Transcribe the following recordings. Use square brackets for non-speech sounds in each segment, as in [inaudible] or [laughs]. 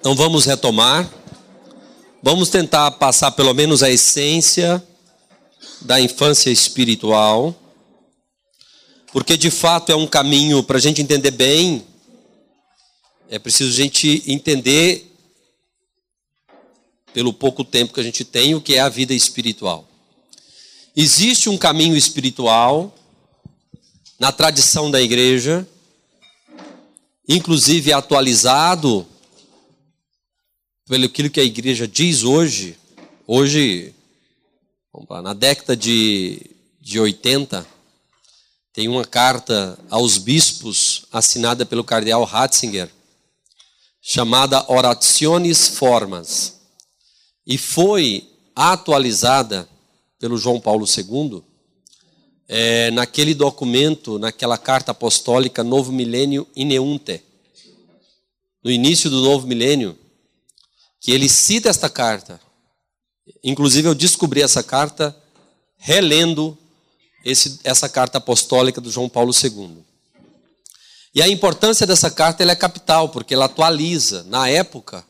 Então vamos retomar. Vamos tentar passar pelo menos a essência da infância espiritual, porque de fato é um caminho para a gente entender bem. É preciso a gente entender, pelo pouco tempo que a gente tem, o que é a vida espiritual. Existe um caminho espiritual na tradição da igreja, inclusive atualizado pelo aquilo que a igreja diz hoje, hoje, lá, na década de, de 80, tem uma carta aos bispos assinada pelo cardeal Ratzinger, chamada Oraciones Formas, e foi atualizada pelo João Paulo II é, naquele documento, naquela carta apostólica Novo Milênio Ineunte. No início do novo milênio, que ele cita esta carta. Inclusive, eu descobri essa carta relendo esse, essa carta apostólica do João Paulo II. E a importância dessa carta é capital, porque ela atualiza. Na época,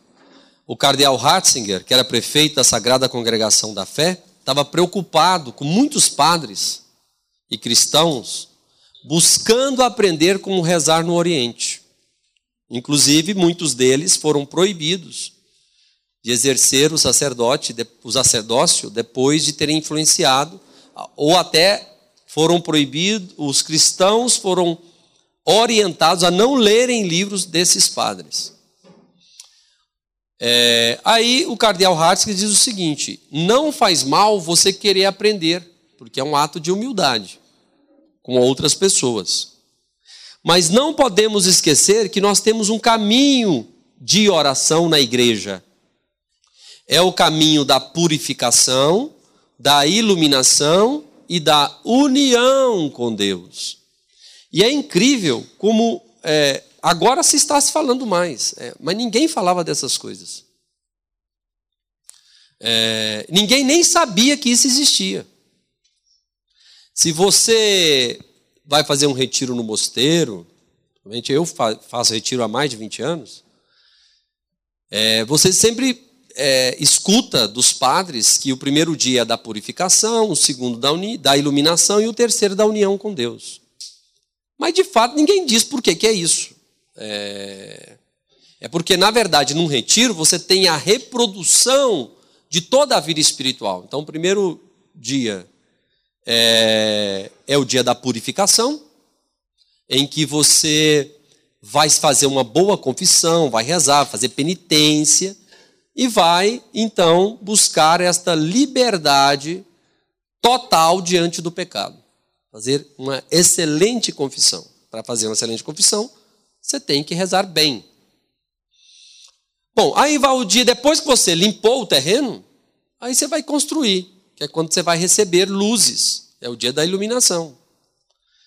o cardeal Ratzinger, que era prefeito da Sagrada Congregação da Fé, estava preocupado com muitos padres e cristãos buscando aprender como rezar no Oriente. Inclusive, muitos deles foram proibidos de exercer o sacerdote, o sacerdócio depois de terem influenciado, ou até foram proibidos, os cristãos foram orientados a não lerem livros desses padres. É, aí o cardeal Ratzinger diz o seguinte: não faz mal você querer aprender, porque é um ato de humildade com outras pessoas. Mas não podemos esquecer que nós temos um caminho de oração na igreja é o caminho da purificação, da iluminação e da união com Deus. E é incrível como é, agora se está se falando mais, é, mas ninguém falava dessas coisas. É, ninguém nem sabia que isso existia. Se você vai fazer um retiro no mosteiro, eu faço retiro há mais de 20 anos, é, você sempre é, escuta dos padres que o primeiro dia é da purificação, o segundo da, da iluminação e o terceiro da união com Deus. Mas de fato ninguém diz por que, que é isso. É, é porque, na verdade, num retiro você tem a reprodução de toda a vida espiritual. Então, o primeiro dia é, é o dia da purificação, em que você vai fazer uma boa confissão, vai rezar, fazer penitência e vai então buscar esta liberdade total diante do pecado. Fazer uma excelente confissão. Para fazer uma excelente confissão, você tem que rezar bem. Bom, aí vai o dia, depois que você limpou o terreno, aí você vai construir, que é quando você vai receber luzes. É o dia da iluminação.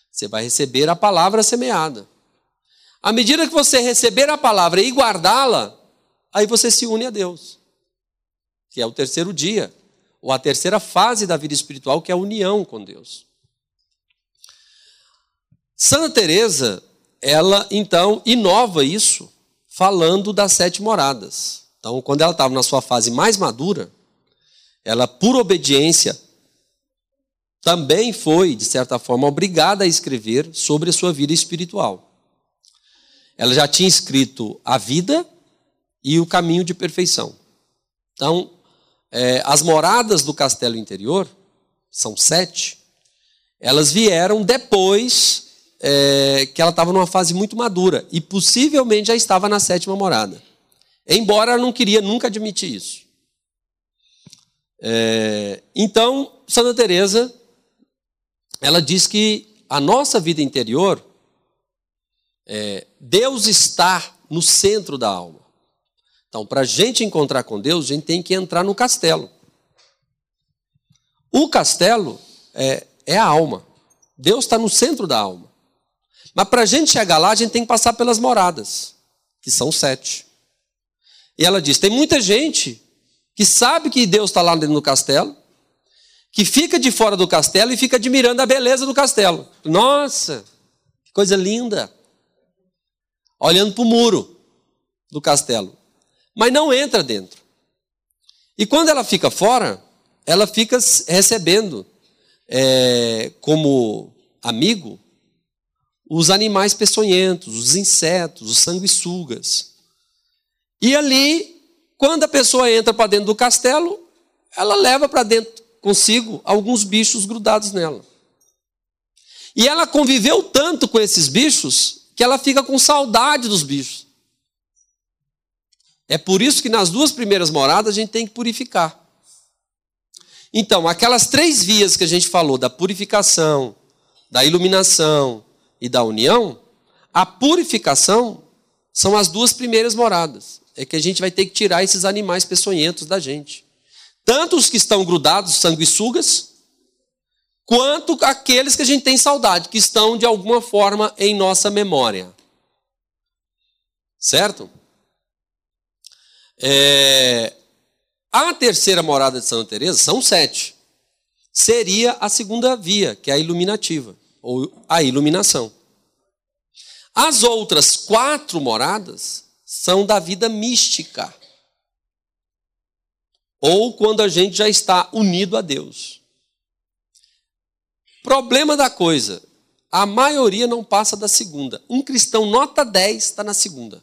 Você vai receber a palavra semeada. À medida que você receber a palavra e guardá-la, aí você se une a Deus, que é o terceiro dia, ou a terceira fase da vida espiritual, que é a união com Deus. Santa Teresa, ela então inova isso, falando das sete moradas. Então, quando ela estava na sua fase mais madura, ela, por obediência, também foi, de certa forma, obrigada a escrever sobre a sua vida espiritual. Ela já tinha escrito a vida e o caminho de perfeição. Então, é, as moradas do castelo interior, são sete, elas vieram depois é, que ela estava numa fase muito madura e possivelmente já estava na sétima morada. Embora ela não queria nunca admitir isso. É, então, Santa Teresa, ela diz que a nossa vida interior, é, Deus está no centro da alma. Então, para a gente encontrar com Deus, a gente tem que entrar no castelo. O castelo é, é a alma. Deus está no centro da alma. Mas para a gente chegar lá, a gente tem que passar pelas moradas, que são sete. E ela diz: tem muita gente que sabe que Deus está lá dentro do castelo, que fica de fora do castelo e fica admirando a beleza do castelo. Nossa, que coisa linda! Olhando para o muro do castelo mas não entra dentro. E quando ela fica fora, ela fica recebendo é, como amigo os animais peçonhentos, os insetos, os sanguessugas. E ali, quando a pessoa entra para dentro do castelo, ela leva para dentro consigo alguns bichos grudados nela. E ela conviveu tanto com esses bichos que ela fica com saudade dos bichos. É por isso que nas duas primeiras moradas a gente tem que purificar. Então, aquelas três vias que a gente falou, da purificação, da iluminação e da união, a purificação são as duas primeiras moradas. É que a gente vai ter que tirar esses animais peçonhentos da gente. Tanto os que estão grudados, sanguessugas, quanto aqueles que a gente tem saudade, que estão de alguma forma em nossa memória. Certo? É, a terceira morada de Santa Teresa são sete. Seria a segunda via, que é a iluminativa, ou a iluminação. As outras quatro moradas são da vida mística. Ou quando a gente já está unido a Deus. Problema da coisa, a maioria não passa da segunda. Um cristão nota 10 está na segunda.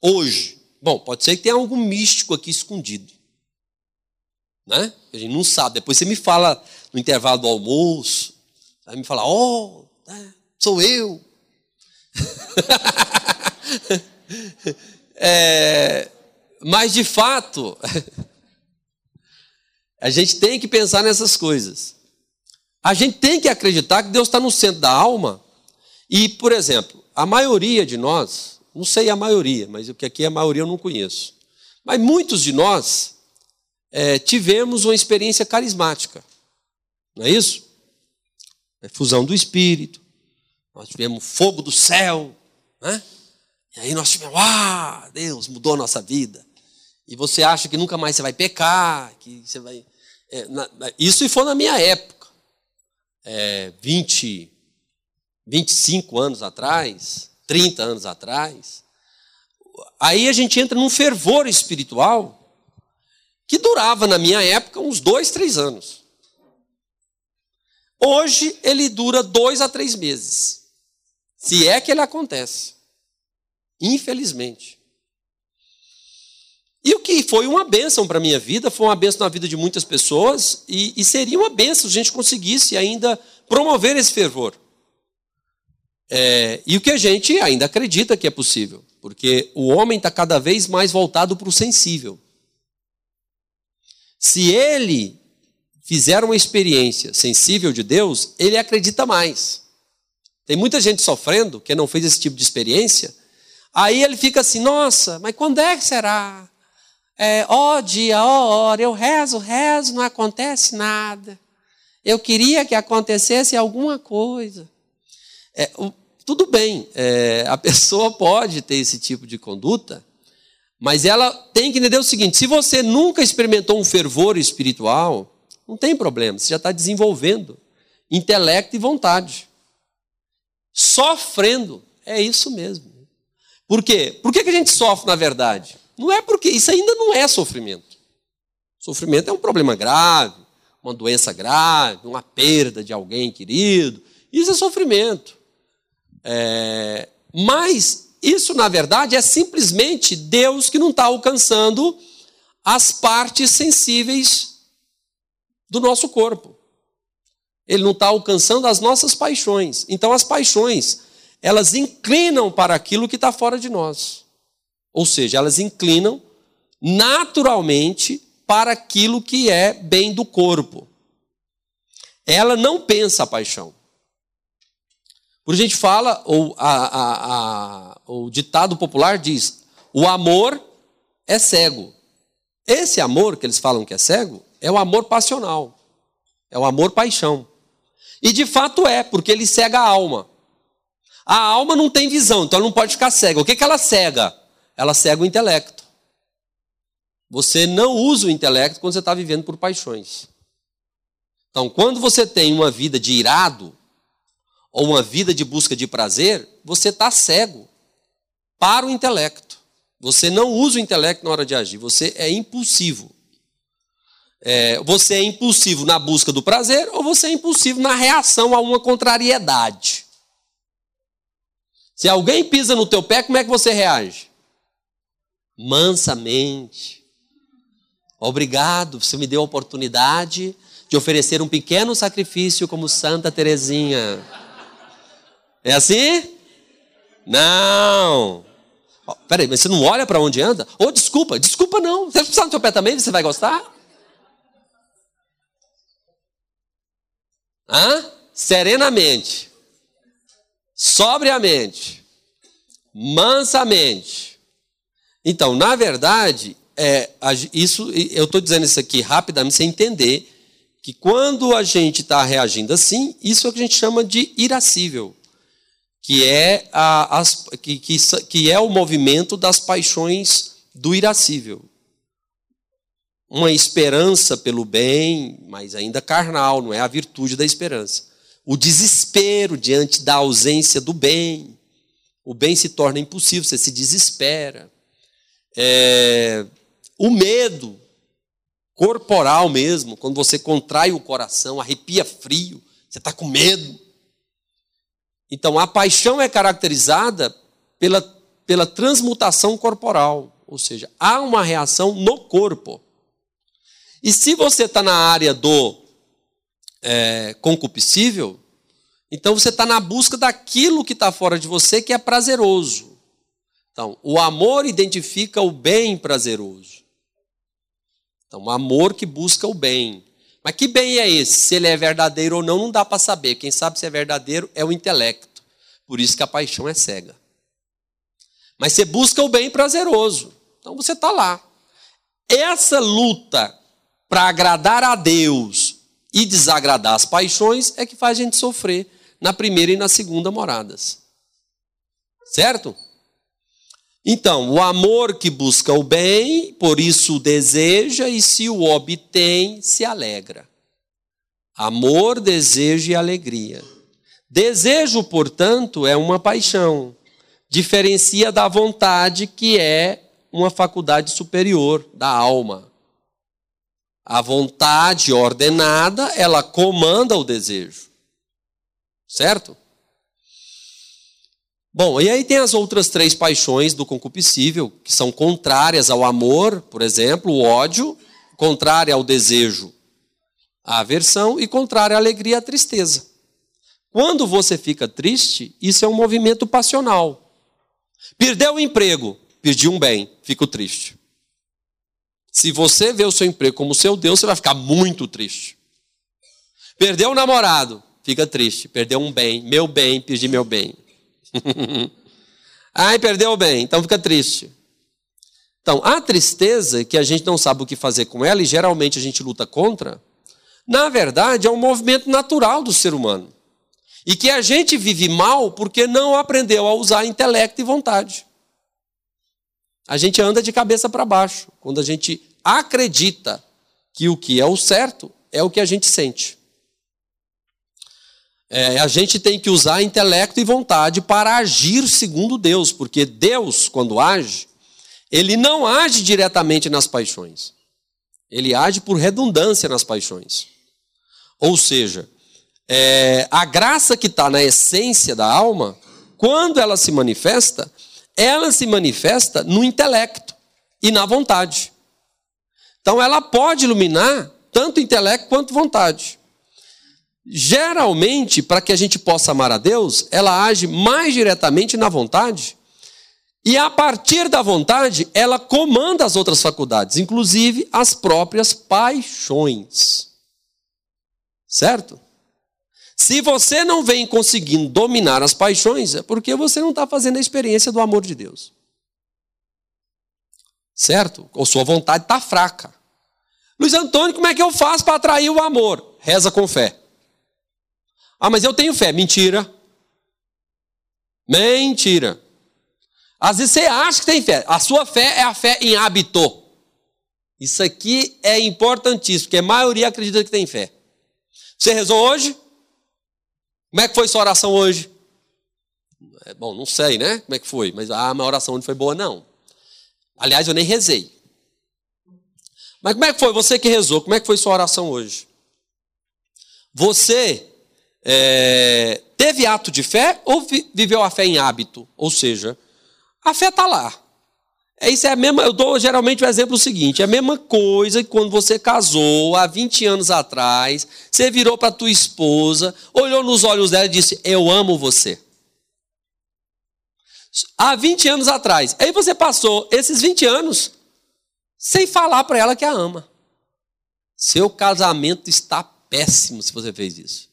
Hoje. Bom, pode ser que tenha algum místico aqui escondido. Né? A gente não sabe. Depois você me fala no intervalo do almoço. Vai me falar, oh, né, sou eu. [laughs] é, mas de fato, [laughs] a gente tem que pensar nessas coisas. A gente tem que acreditar que Deus está no centro da alma. E, por exemplo, a maioria de nós, não sei a maioria, mas o que aqui é a maioria eu não conheço. Mas muitos de nós é, tivemos uma experiência carismática. Não é isso? É fusão do Espírito. Nós tivemos fogo do céu. Né? E aí nós tivemos, ah, Deus mudou a nossa vida. E você acha que nunca mais você vai pecar, que você vai. É, na, isso foi na minha época. É, 20, 25 anos atrás. 30 anos atrás. Aí a gente entra num fervor espiritual que durava, na minha época, uns dois, três anos. Hoje ele dura dois a três meses. Se é que ele acontece. Infelizmente. E o que foi uma bênção para a minha vida, foi uma bênção na vida de muitas pessoas, e, e seria uma bênção se a gente conseguisse ainda promover esse fervor. É, e o que a gente ainda acredita que é possível, porque o homem está cada vez mais voltado para o sensível. Se ele fizer uma experiência sensível de Deus, ele acredita mais. Tem muita gente sofrendo que não fez esse tipo de experiência. Aí ele fica assim: nossa, mas quando é que será? É, ó dia, ó hora, eu rezo, rezo, não acontece nada. Eu queria que acontecesse alguma coisa. É, tudo bem, é, a [laughs] pessoa pode ter esse tipo de conduta, mas ela tem que entender o seguinte: se você nunca experimentou um fervor espiritual, não tem problema, você já está desenvolvendo intelecto e vontade. Sofrendo, é isso mesmo. Por quê? Por que, que a gente sofre na verdade? Não é porque isso ainda não é sofrimento. Sofrimento é um problema grave, uma doença grave, uma perda de alguém querido. Isso é sofrimento. É, mas isso, na verdade, é simplesmente Deus que não está alcançando as partes sensíveis do nosso corpo. Ele não está alcançando as nossas paixões. Então, as paixões, elas inclinam para aquilo que está fora de nós. Ou seja, elas inclinam naturalmente para aquilo que é bem do corpo. Ela não pensa a paixão. Por a gente fala, ou a, a, a, o ditado popular diz: o amor é cego. Esse amor que eles falam que é cego é o amor passional, é o amor paixão. E de fato é, porque ele cega a alma. A alma não tem visão, então ela não pode ficar cega. O que, que ela cega? Ela cega o intelecto. Você não usa o intelecto quando você está vivendo por paixões. Então, quando você tem uma vida de irado, ou uma vida de busca de prazer, você está cego para o intelecto. Você não usa o intelecto na hora de agir, você é impulsivo. É, você é impulsivo na busca do prazer ou você é impulsivo na reação a uma contrariedade. Se alguém pisa no teu pé, como é que você reage? Mansamente. Obrigado, você me deu a oportunidade de oferecer um pequeno sacrifício como Santa Teresinha. É assim? Não. Oh, peraí, mas você não olha para onde anda? Ou oh, desculpa, desculpa não. Você precisa no seu pé também, você vai gostar? Hã? Serenamente, sobriamente, mansamente. Então, na verdade, é, isso, eu estou dizendo isso aqui rapidamente, sem entender que quando a gente está reagindo assim, isso é o que a gente chama de irascível, que é, a, as, que, que, que é o movimento das paixões do irascível uma esperança pelo bem, mas ainda carnal, não é a virtude da esperança. O desespero diante da ausência do bem. O bem se torna impossível, você se desespera. É, o medo corporal mesmo, quando você contrai o coração, arrepia frio, você está com medo. Então, a paixão é caracterizada pela, pela transmutação corporal, ou seja, há uma reação no corpo. E se você está na área do é, concupiscível, então você está na busca daquilo que está fora de você que é prazeroso. Então, o amor identifica o bem prazeroso. Então, o amor que busca o bem. Mas que bem é esse? Se ele é verdadeiro ou não, não dá para saber. Quem sabe se é verdadeiro é o intelecto. Por isso que a paixão é cega. Mas você busca o bem prazeroso. Então você está lá. Essa luta para agradar a Deus e desagradar as paixões é que faz a gente sofrer na primeira e na segunda moradas. Certo? Então, o amor que busca o bem, por isso o deseja, e se o obtém, se alegra. Amor, desejo e alegria. Desejo, portanto, é uma paixão. Diferencia da vontade, que é uma faculdade superior da alma. A vontade ordenada, ela comanda o desejo. Certo? Bom, e aí tem as outras três paixões do concupiscível, que são contrárias ao amor, por exemplo, o ódio, contrária ao desejo, a aversão, e contrária à alegria à tristeza. Quando você fica triste, isso é um movimento passional. Perdeu o emprego, perdi um bem, fico triste. Se você vê o seu emprego como seu Deus, você vai ficar muito triste. Perdeu o namorado, fica triste. Perdeu um bem, meu bem, perdi meu bem. [laughs] Ai, perdeu o bem, então fica triste. Então, a tristeza, que a gente não sabe o que fazer com ela, e geralmente a gente luta contra, na verdade é um movimento natural do ser humano. E que a gente vive mal porque não aprendeu a usar intelecto e vontade. A gente anda de cabeça para baixo. Quando a gente acredita que o que é o certo é o que a gente sente. É, a gente tem que usar intelecto e vontade para agir segundo Deus, porque Deus, quando age, ele não age diretamente nas paixões. Ele age por redundância nas paixões. Ou seja, é, a graça que está na essência da alma, quando ela se manifesta, ela se manifesta no intelecto e na vontade. Então ela pode iluminar tanto intelecto quanto vontade. Geralmente, para que a gente possa amar a Deus, ela age mais diretamente na vontade. E a partir da vontade, ela comanda as outras faculdades, inclusive as próprias paixões. Certo? Se você não vem conseguindo dominar as paixões, é porque você não está fazendo a experiência do amor de Deus. Certo? Ou sua vontade está fraca. Luiz Antônio, como é que eu faço para atrair o amor? Reza com fé. Ah, mas eu tenho fé. Mentira. Mentira. Às vezes você acha que tem fé. A sua fé é a fé em hábito. Isso aqui é importantíssimo, porque a maioria acredita que tem fé. Você rezou hoje? Como é que foi sua oração hoje? É, bom, não sei, né? Como é que foi? Mas ah, a minha oração não foi boa, não. Aliás, eu nem rezei. Mas como é que foi? Você que rezou, como é que foi sua oração hoje? Você é, teve ato de fé ou viveu a fé em hábito? Ou seja, a fé está lá. É isso é a mesma, eu dou geralmente o exemplo seguinte, é a mesma coisa que quando você casou há 20 anos atrás, você virou para tua esposa, olhou nos olhos dela e disse: "Eu amo você". Há 20 anos atrás. Aí você passou esses 20 anos sem falar para ela que a ama. Seu casamento está péssimo se você fez isso.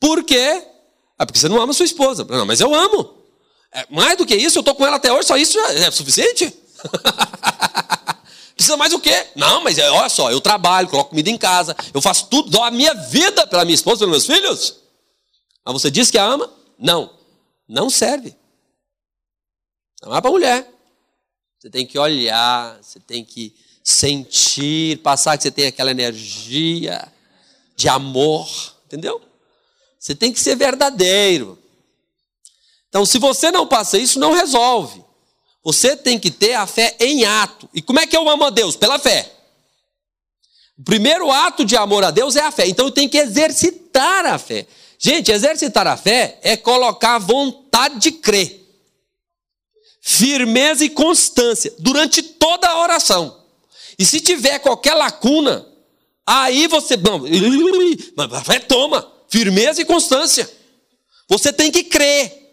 Por quê? É porque você não ama sua esposa. Não, mas eu amo. É, mais do que isso, eu estou com ela até hoje, só isso é suficiente? [laughs] Precisa mais o quê? Não, mas é, olha só, eu trabalho, coloco comida em casa, eu faço tudo, dou a minha vida pela minha esposa, pelos meus filhos. Mas você diz que a ama? Não. Não serve. É para mulher. Você tem que olhar, você tem que sentir, passar que você tem aquela energia de amor, entendeu? Você tem que ser verdadeiro. Então, se você não passa isso, não resolve. Você tem que ter a fé em ato. E como é que eu amo a Deus? Pela fé. O primeiro ato de amor a Deus é a fé. Então eu tenho que exercitar a fé. Gente, exercitar a fé é colocar vontade de crer. Firmeza e constância durante toda a oração. E se tiver qualquer lacuna, aí você. Não, fé [laughs] toma. Firmeza e constância. Você tem que crer.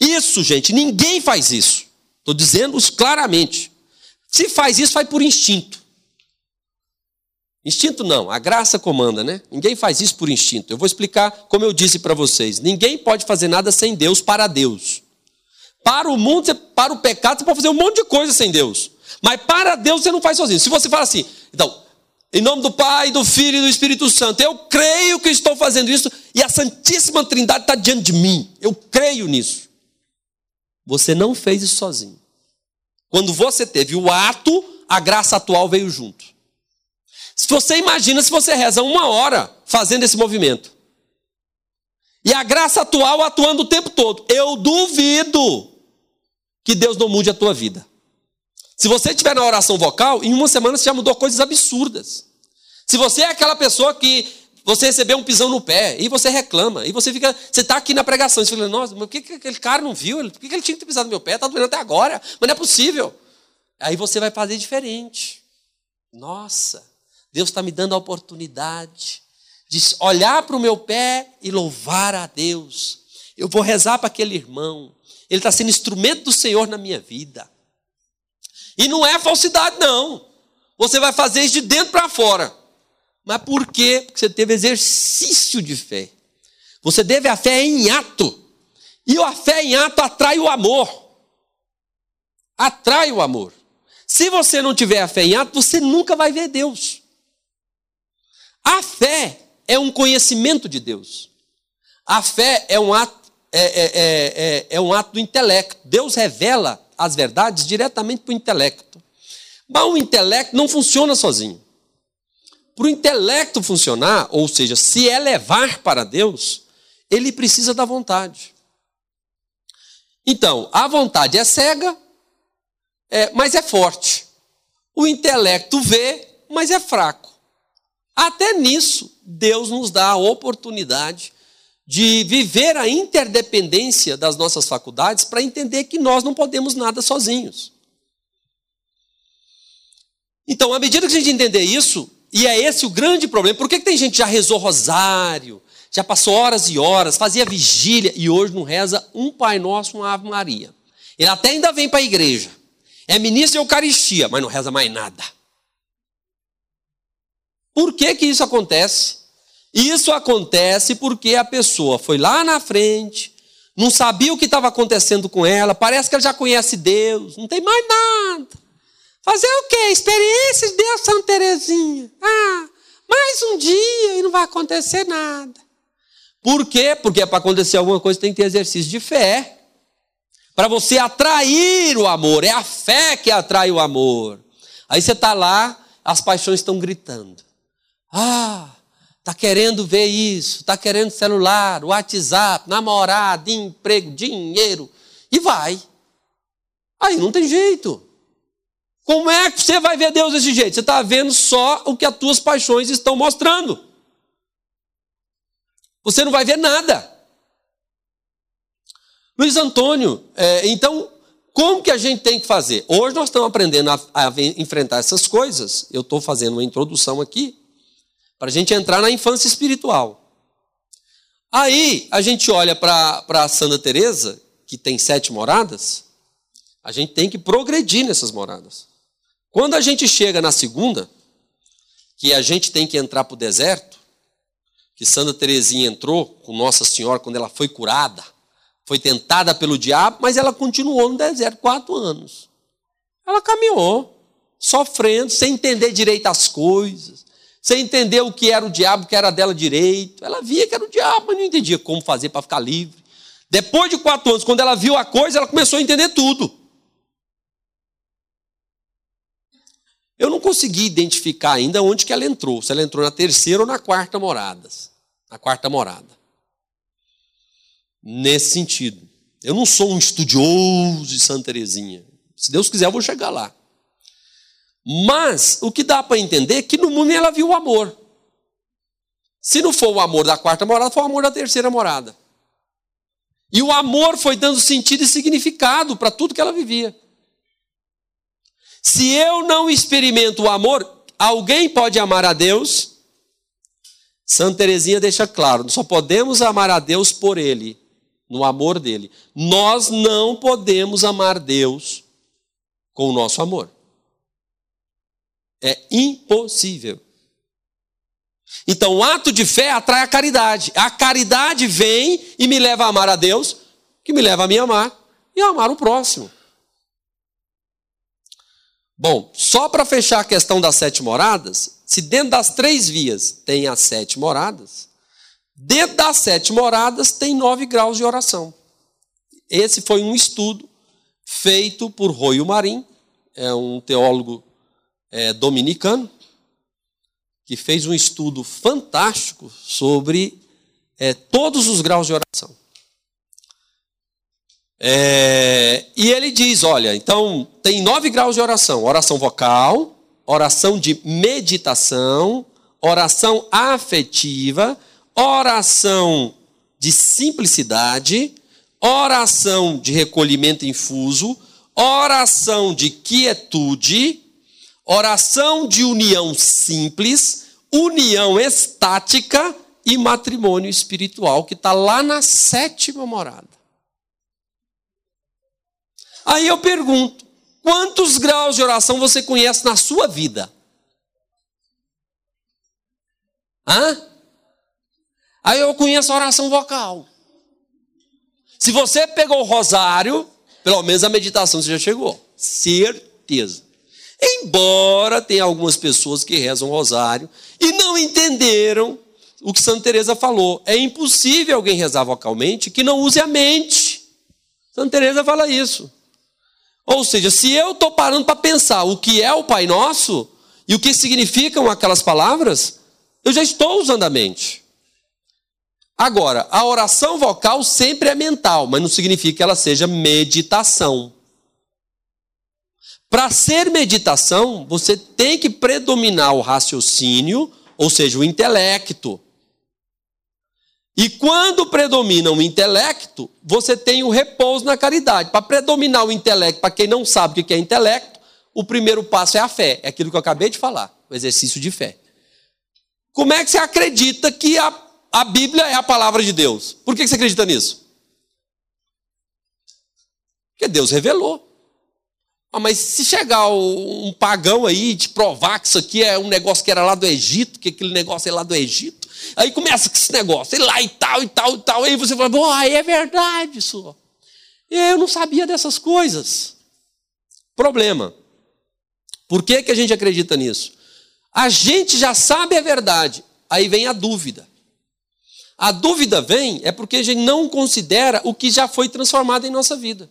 Isso, gente, ninguém faz isso. Estou dizendo isso claramente. Se faz isso, faz por instinto. Instinto não, a graça comanda, né? Ninguém faz isso por instinto. Eu vou explicar como eu disse para vocês. Ninguém pode fazer nada sem Deus para Deus. Para o mundo, para o pecado, você pode fazer um monte de coisa sem Deus. Mas para Deus você não faz sozinho. Se você fala assim, então, em nome do Pai, do Filho e do Espírito Santo, eu creio que estou fazendo isso e a Santíssima Trindade está diante de mim. Eu creio nisso. Você não fez isso sozinho. Quando você teve o ato, a graça atual veio junto. Se você imagina se você reza uma hora fazendo esse movimento. E a graça atual atuando o tempo todo. Eu duvido que Deus não mude a tua vida. Se você estiver na oração vocal, em uma semana você já mudou coisas absurdas. Se você é aquela pessoa que você recebeu um pisão no pé e você reclama, e você fica, você está aqui na pregação, você fala, nossa, mas por que, que aquele cara não viu? Por que, que ele tinha que ter pisado no meu pé? Está doendo até agora, mas não é possível. Aí você vai fazer diferente. Nossa, Deus está me dando a oportunidade de olhar para o meu pé e louvar a Deus. Eu vou rezar para aquele irmão. Ele está sendo instrumento do Senhor na minha vida. E não é falsidade, não. Você vai fazer isso de dentro para fora. Mas por quê? Porque você teve exercício de fé. Você deve a fé em ato. E a fé em ato atrai o amor. Atrai o amor. Se você não tiver a fé em ato, você nunca vai ver Deus. A fé é um conhecimento de Deus. A fé é um ato, é, é, é, é um ato do intelecto. Deus revela as verdades diretamente para o intelecto. Mas o intelecto não funciona sozinho. Para o intelecto funcionar, ou seja, se elevar para Deus, ele precisa da vontade. Então, a vontade é cega, é, mas é forte. O intelecto vê, mas é fraco. Até nisso, Deus nos dá a oportunidade de viver a interdependência das nossas faculdades para entender que nós não podemos nada sozinhos. Então, à medida que a gente entender isso, e é esse o grande problema. Por que, que tem gente que já rezou rosário, já passou horas e horas, fazia vigília e hoje não reza um Pai Nosso, uma Ave Maria? Ele até ainda vem para a igreja. É ministro de Eucaristia, mas não reza mais nada. Por que, que isso acontece? Isso acontece porque a pessoa foi lá na frente, não sabia o que estava acontecendo com ela, parece que ela já conhece Deus, não tem mais nada. Fazer o quê? Experiência de Deus, Santa Terezinha. Ah, mais um dia e não vai acontecer nada. Por quê? Porque para acontecer alguma coisa tem que ter exercício de fé. Para você atrair o amor. É a fé que atrai o amor. Aí você está lá, as paixões estão gritando. Ah, está querendo ver isso, está querendo celular, WhatsApp, namorado, emprego, dinheiro. E vai. Aí não tem jeito. Como é que você vai ver Deus desse jeito? Você está vendo só o que as tuas paixões estão mostrando. Você não vai ver nada. Luiz Antônio, é, então, como que a gente tem que fazer? Hoje nós estamos aprendendo a, a enfrentar essas coisas. Eu estou fazendo uma introdução aqui para a gente entrar na infância espiritual. Aí a gente olha para Santa Teresa, que tem sete moradas, a gente tem que progredir nessas moradas. Quando a gente chega na segunda, que a gente tem que entrar para o deserto, que Santa Teresinha entrou com Nossa Senhora quando ela foi curada, foi tentada pelo diabo, mas ela continuou no deserto quatro anos. Ela caminhou, sofrendo, sem entender direito as coisas, sem entender o que era o diabo, que era dela direito. Ela via que era o diabo, mas não entendia como fazer para ficar livre. Depois de quatro anos, quando ela viu a coisa, ela começou a entender tudo. Eu não consegui identificar ainda onde que ela entrou, se ela entrou na terceira ou na quarta morada. Na quarta morada nesse sentido. Eu não sou um estudioso de Santa Teresinha. Se Deus quiser, eu vou chegar lá. Mas o que dá para entender é que no mundo ela viu o amor. Se não for o amor da quarta morada, foi o amor da terceira morada. E o amor foi dando sentido e significado para tudo que ela vivia. Se eu não experimento o amor, alguém pode amar a Deus? Santa Teresinha deixa claro, só podemos amar a Deus por Ele no amor dele. Nós não podemos amar Deus com o nosso amor. É impossível. Então, o ato de fé atrai a caridade. A caridade vem e me leva a amar a Deus, que me leva a me amar e a amar o próximo. Bom, só para fechar a questão das sete moradas, se dentro das três vias tem as sete moradas, Dentro das sete moradas tem nove graus de oração. Esse foi um estudo feito por Royo Marim, é um teólogo é, dominicano, que fez um estudo fantástico sobre é, todos os graus de oração. É, e ele diz: olha, então tem nove graus de oração: oração vocal, oração de meditação, oração afetiva oração de simplicidade, oração de recolhimento infuso, oração de quietude, oração de união simples, união estática e matrimônio espiritual, que está lá na sétima morada. Aí eu pergunto: quantos graus de oração você conhece na sua vida? Hã? Aí eu conheço a oração vocal. Se você pegou o rosário, pelo menos a meditação você já chegou. Certeza. Embora tenha algumas pessoas que rezam o rosário e não entenderam o que Santa Teresa falou. É impossível alguém rezar vocalmente que não use a mente. Santa Teresa fala isso. Ou seja, se eu estou parando para pensar o que é o Pai Nosso e o que significam aquelas palavras, eu já estou usando a mente. Agora, a oração vocal sempre é mental, mas não significa que ela seja meditação. Para ser meditação, você tem que predominar o raciocínio, ou seja, o intelecto. E quando predomina o intelecto, você tem o repouso na caridade. Para predominar o intelecto, para quem não sabe o que é intelecto, o primeiro passo é a fé. É aquilo que eu acabei de falar, o exercício de fé. Como é que você acredita que a a Bíblia é a palavra de Deus. Por que você acredita nisso? Porque Deus revelou. Ah, mas se chegar um pagão aí e te provar que isso aqui é um negócio que era lá do Egito, que aquele negócio é lá do Egito, aí começa com esse negócio, e lá e tal, e tal, e tal, aí você fala, bom, aí é verdade isso. Eu não sabia dessas coisas. Problema. Por que, que a gente acredita nisso? A gente já sabe a verdade, aí vem a dúvida. A dúvida vem é porque a gente não considera o que já foi transformado em nossa vida.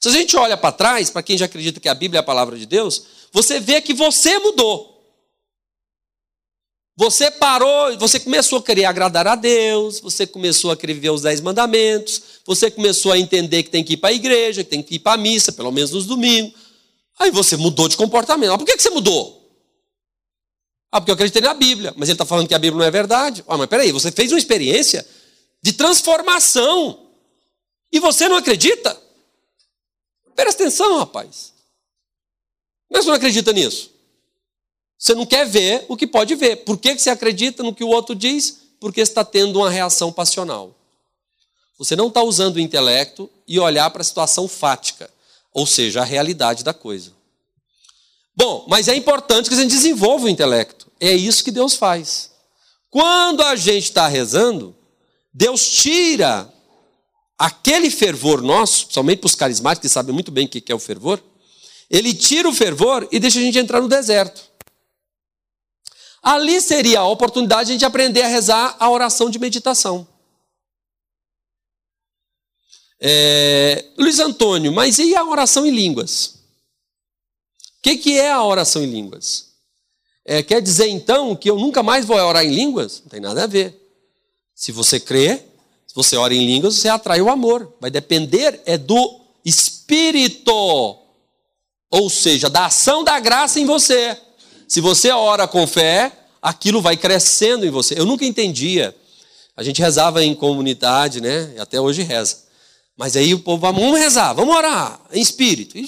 Se a gente olha para trás, para quem já acredita que a Bíblia é a palavra de Deus, você vê que você mudou. Você parou, você começou a querer agradar a Deus, você começou a querer viver os dez mandamentos, você começou a entender que tem que ir para a igreja, que tem que ir para a missa, pelo menos nos domingos. Aí você mudou de comportamento. Mas por que, que você mudou? Ah, porque eu acreditei na Bíblia. Mas ele está falando que a Bíblia não é verdade. Ah, mas peraí, você fez uma experiência de transformação. E você não acredita? Presta atenção, rapaz. Mas você não acredita nisso? Você não quer ver o que pode ver. Por que você acredita no que o outro diz? Porque está tendo uma reação passional. Você não está usando o intelecto e olhar para a situação fática, ou seja, a realidade da coisa. Bom, mas é importante que a gente desenvolva o intelecto. É isso que Deus faz. Quando a gente está rezando, Deus tira aquele fervor nosso, somente para os carismáticos que sabem muito bem o que é o fervor, ele tira o fervor e deixa a gente entrar no deserto. Ali seria a oportunidade de a gente aprender a rezar a oração de meditação. É, Luiz Antônio, mas e a oração em línguas? O que, que é a oração em línguas? É, quer dizer então que eu nunca mais vou orar em línguas? Não tem nada a ver. Se você crê, você ora em línguas, você atrai o amor. Vai depender é do Espírito, ou seja, da ação da graça em você. Se você ora com fé, aquilo vai crescendo em você. Eu nunca entendia. A gente rezava em comunidade, né? E até hoje reza. Mas aí o povo, vamos rezar, vamos orar em espírito. E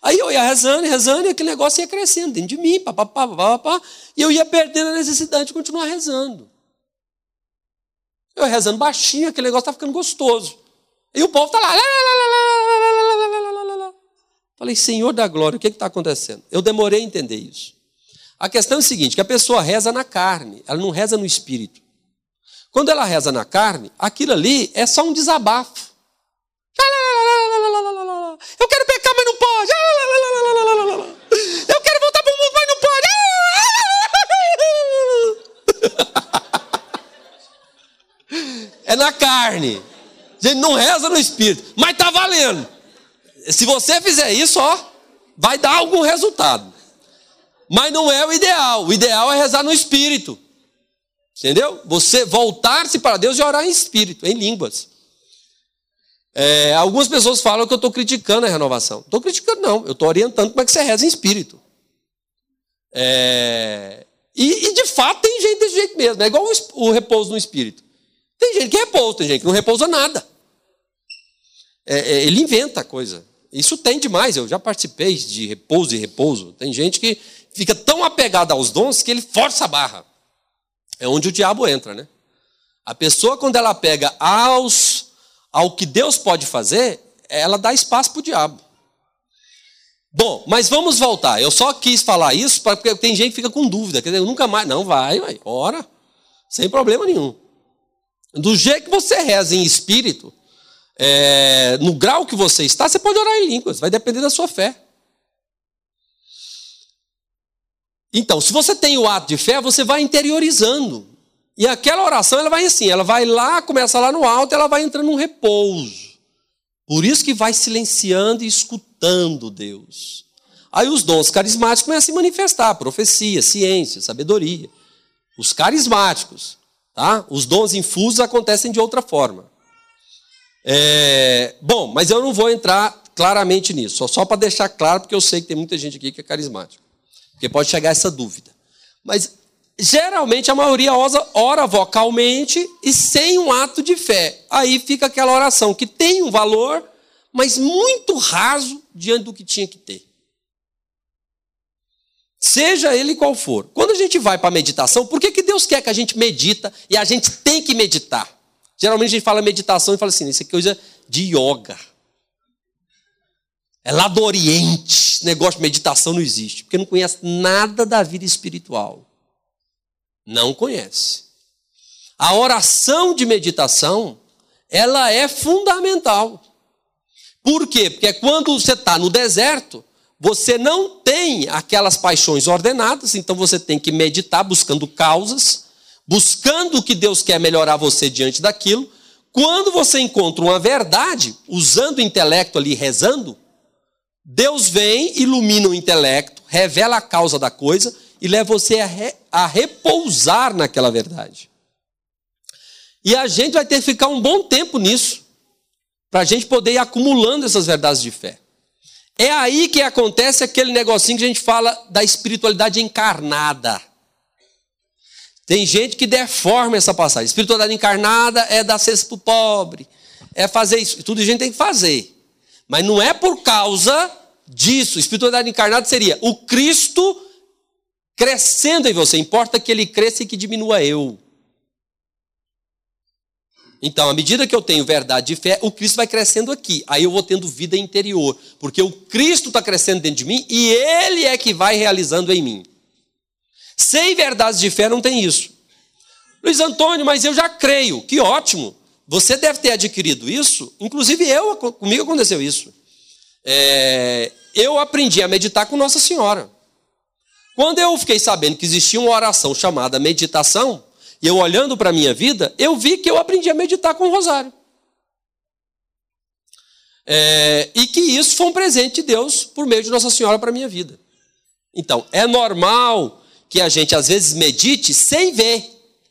Aí eu ia rezando, rezando, e aquele negócio ia crescendo dentro de mim, papapá, papapá, e eu ia perdendo a necessidade de continuar rezando. Eu rezando baixinho, aquele negócio está ficando gostoso. E o povo está lá. Falei, Senhor da glória, o que está acontecendo? Eu demorei a entender isso. A questão é o seguinte: que a pessoa reza na carne, ela não reza no espírito. Quando ela reza na carne, aquilo ali é só um desabafo. Eu quero pecar, mas não pode. Eu quero voltar para o mundo, mas não pode. É na carne. A gente não reza no espírito, mas está valendo. Se você fizer isso, ó, vai dar algum resultado. Mas não é o ideal. O ideal é rezar no espírito. Entendeu? Você voltar-se para Deus e orar em espírito, em línguas. É, algumas pessoas falam que eu estou criticando a renovação. Estou criticando, não. Eu estou orientando como é que você reza em espírito. É, e, e, de fato tem gente desse jeito mesmo. É igual o, o repouso no espírito. Tem gente que repousa, tem gente que não repousa nada. É, é, ele inventa a coisa. Isso tem demais. Eu já participei de repouso e repouso. Tem gente que fica tão apegado aos dons que ele força a barra. É onde o diabo entra, né? A pessoa, quando ela pega aos, ao que Deus pode fazer, ela dá espaço para o diabo. Bom, mas vamos voltar. Eu só quis falar isso porque tem gente que fica com dúvida. Quer dizer, nunca mais. Não, vai, vai, ora. Sem problema nenhum. Do jeito que você reza em espírito, é, no grau que você está, você pode orar em línguas. Vai depender da sua fé. Então, se você tem o ato de fé, você vai interiorizando. E aquela oração, ela vai assim, ela vai lá, começa lá no alto, ela vai entrando num repouso. Por isso que vai silenciando e escutando Deus. Aí os dons carismáticos começam a se manifestar, profecia, ciência, sabedoria. Os carismáticos, tá? Os dons infusos acontecem de outra forma. É... Bom, mas eu não vou entrar claramente nisso, só, para deixar claro, porque eu sei que tem muita gente aqui que é carismático. Porque pode chegar essa dúvida. Mas geralmente a maioria ora vocalmente e sem um ato de fé. Aí fica aquela oração que tem um valor, mas muito raso diante do que tinha que ter. Seja ele qual for. Quando a gente vai para a meditação, por que Deus quer que a gente medita e a gente tem que meditar? Geralmente a gente fala meditação e fala assim, isso é coisa de yoga. É lá do Oriente. Negócio de meditação não existe, porque não conhece nada da vida espiritual. Não conhece. A oração de meditação, ela é fundamental. Por quê? Porque quando você está no deserto, você não tem aquelas paixões ordenadas, então você tem que meditar buscando causas, buscando o que Deus quer melhorar você diante daquilo. Quando você encontra uma verdade, usando o intelecto ali, rezando, Deus vem, ilumina o intelecto, revela a causa da coisa e leva você a, re, a repousar naquela verdade. E a gente vai ter que ficar um bom tempo nisso, para a gente poder ir acumulando essas verdades de fé. É aí que acontece aquele negocinho que a gente fala da espiritualidade encarnada. Tem gente que deforma essa passagem. Espiritualidade encarnada é dar cesta para o pobre, é fazer isso. Tudo a gente tem que fazer. Mas não é por causa disso. Espiritualidade encarnada seria o Cristo crescendo em você. Importa que ele cresça e que diminua eu. Então, à medida que eu tenho verdade e fé, o Cristo vai crescendo aqui. Aí eu vou tendo vida interior. Porque o Cristo está crescendo dentro de mim e Ele é que vai realizando em mim. Sem verdades de fé não tem isso. Luiz Antônio, mas eu já creio. Que ótimo. Você deve ter adquirido isso. Inclusive eu, comigo aconteceu isso. É, eu aprendi a meditar com Nossa Senhora. Quando eu fiquei sabendo que existia uma oração chamada meditação, e eu olhando para a minha vida, eu vi que eu aprendi a meditar com o rosário. É, e que isso foi um presente de Deus por meio de Nossa Senhora para a minha vida. Então, é normal que a gente às vezes medite sem ver.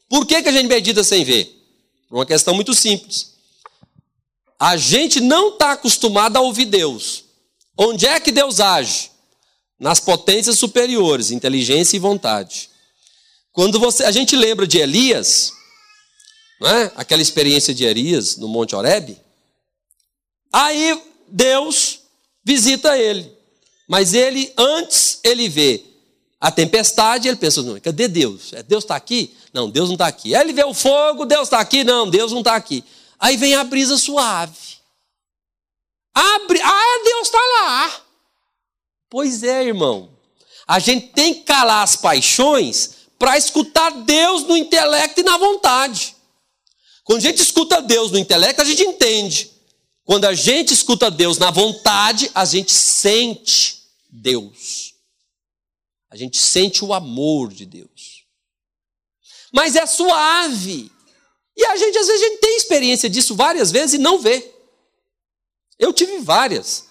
Por que, que a gente medita sem ver? Por uma questão muito simples. A gente não está acostumado a ouvir Deus. Onde é que Deus age? Nas potências superiores, inteligência e vontade. Quando você, a gente lembra de Elias, é? aquela experiência de Elias no Monte Horebe, aí Deus visita ele. Mas ele, antes, ele vê a tempestade, ele pensa, não, cadê Deus? É, Deus está aqui? Não, Deus não está aqui. Aí ele vê o fogo, Deus está aqui? Não, Deus não está aqui. Aí vem a brisa suave. Abre, ah, Deus está lá. Pois é, irmão. A gente tem que calar as paixões para escutar Deus no intelecto e na vontade. Quando a gente escuta Deus no intelecto, a gente entende. Quando a gente escuta Deus na vontade, a gente sente Deus. A gente sente o amor de Deus. Mas é suave. E a gente, às vezes, a gente tem experiência disso várias vezes e não vê. Eu tive várias.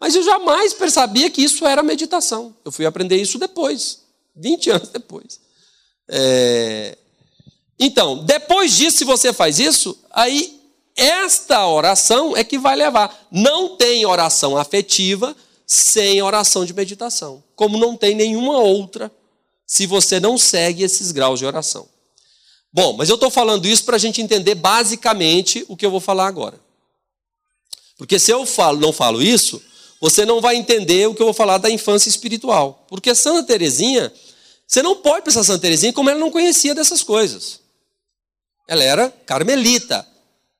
Mas eu jamais percebia que isso era meditação. Eu fui aprender isso depois, 20 anos depois. É... Então, depois disso, se você faz isso, aí esta oração é que vai levar. Não tem oração afetiva sem oração de meditação. Como não tem nenhuma outra se você não segue esses graus de oração. Bom, mas eu estou falando isso para a gente entender basicamente o que eu vou falar agora. Porque se eu falo, não falo isso, você não vai entender o que eu vou falar da infância espiritual. Porque Santa Teresinha você não pode pensar Santa Teresinha como ela não conhecia dessas coisas. Ela era carmelita.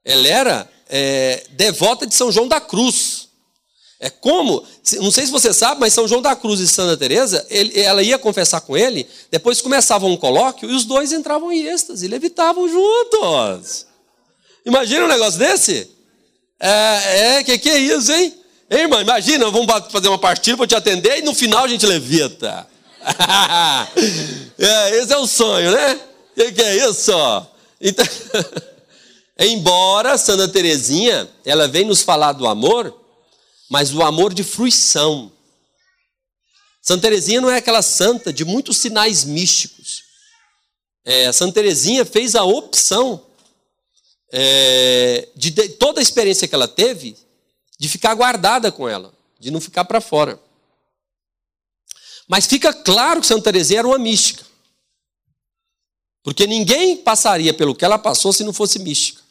Ela era é, devota de São João da Cruz. É como, não sei se você sabe, mas São João da Cruz e Santa Teresa, ele, ela ia confessar com ele, depois começava um colóquio e os dois entravam em êxtase, levitavam juntos. Imagina um negócio desse? É, é que que é isso, hein? Ei, irmã, imagina, vamos fazer uma partida para te atender e no final a gente levita. [laughs] é, esse é o sonho, né? O que, que é isso? Então, [laughs] embora Santa Teresinha, ela vem nos falar do amor, mas do amor de fruição. Santa Teresinha não é aquela santa de muitos sinais místicos. É, Santa Teresinha fez a opção é, de, de toda a experiência que ela teve de ficar guardada com ela, de não ficar para fora. Mas fica claro que Santa Teresinha era uma mística. Porque ninguém passaria pelo que ela passou se não fosse mística.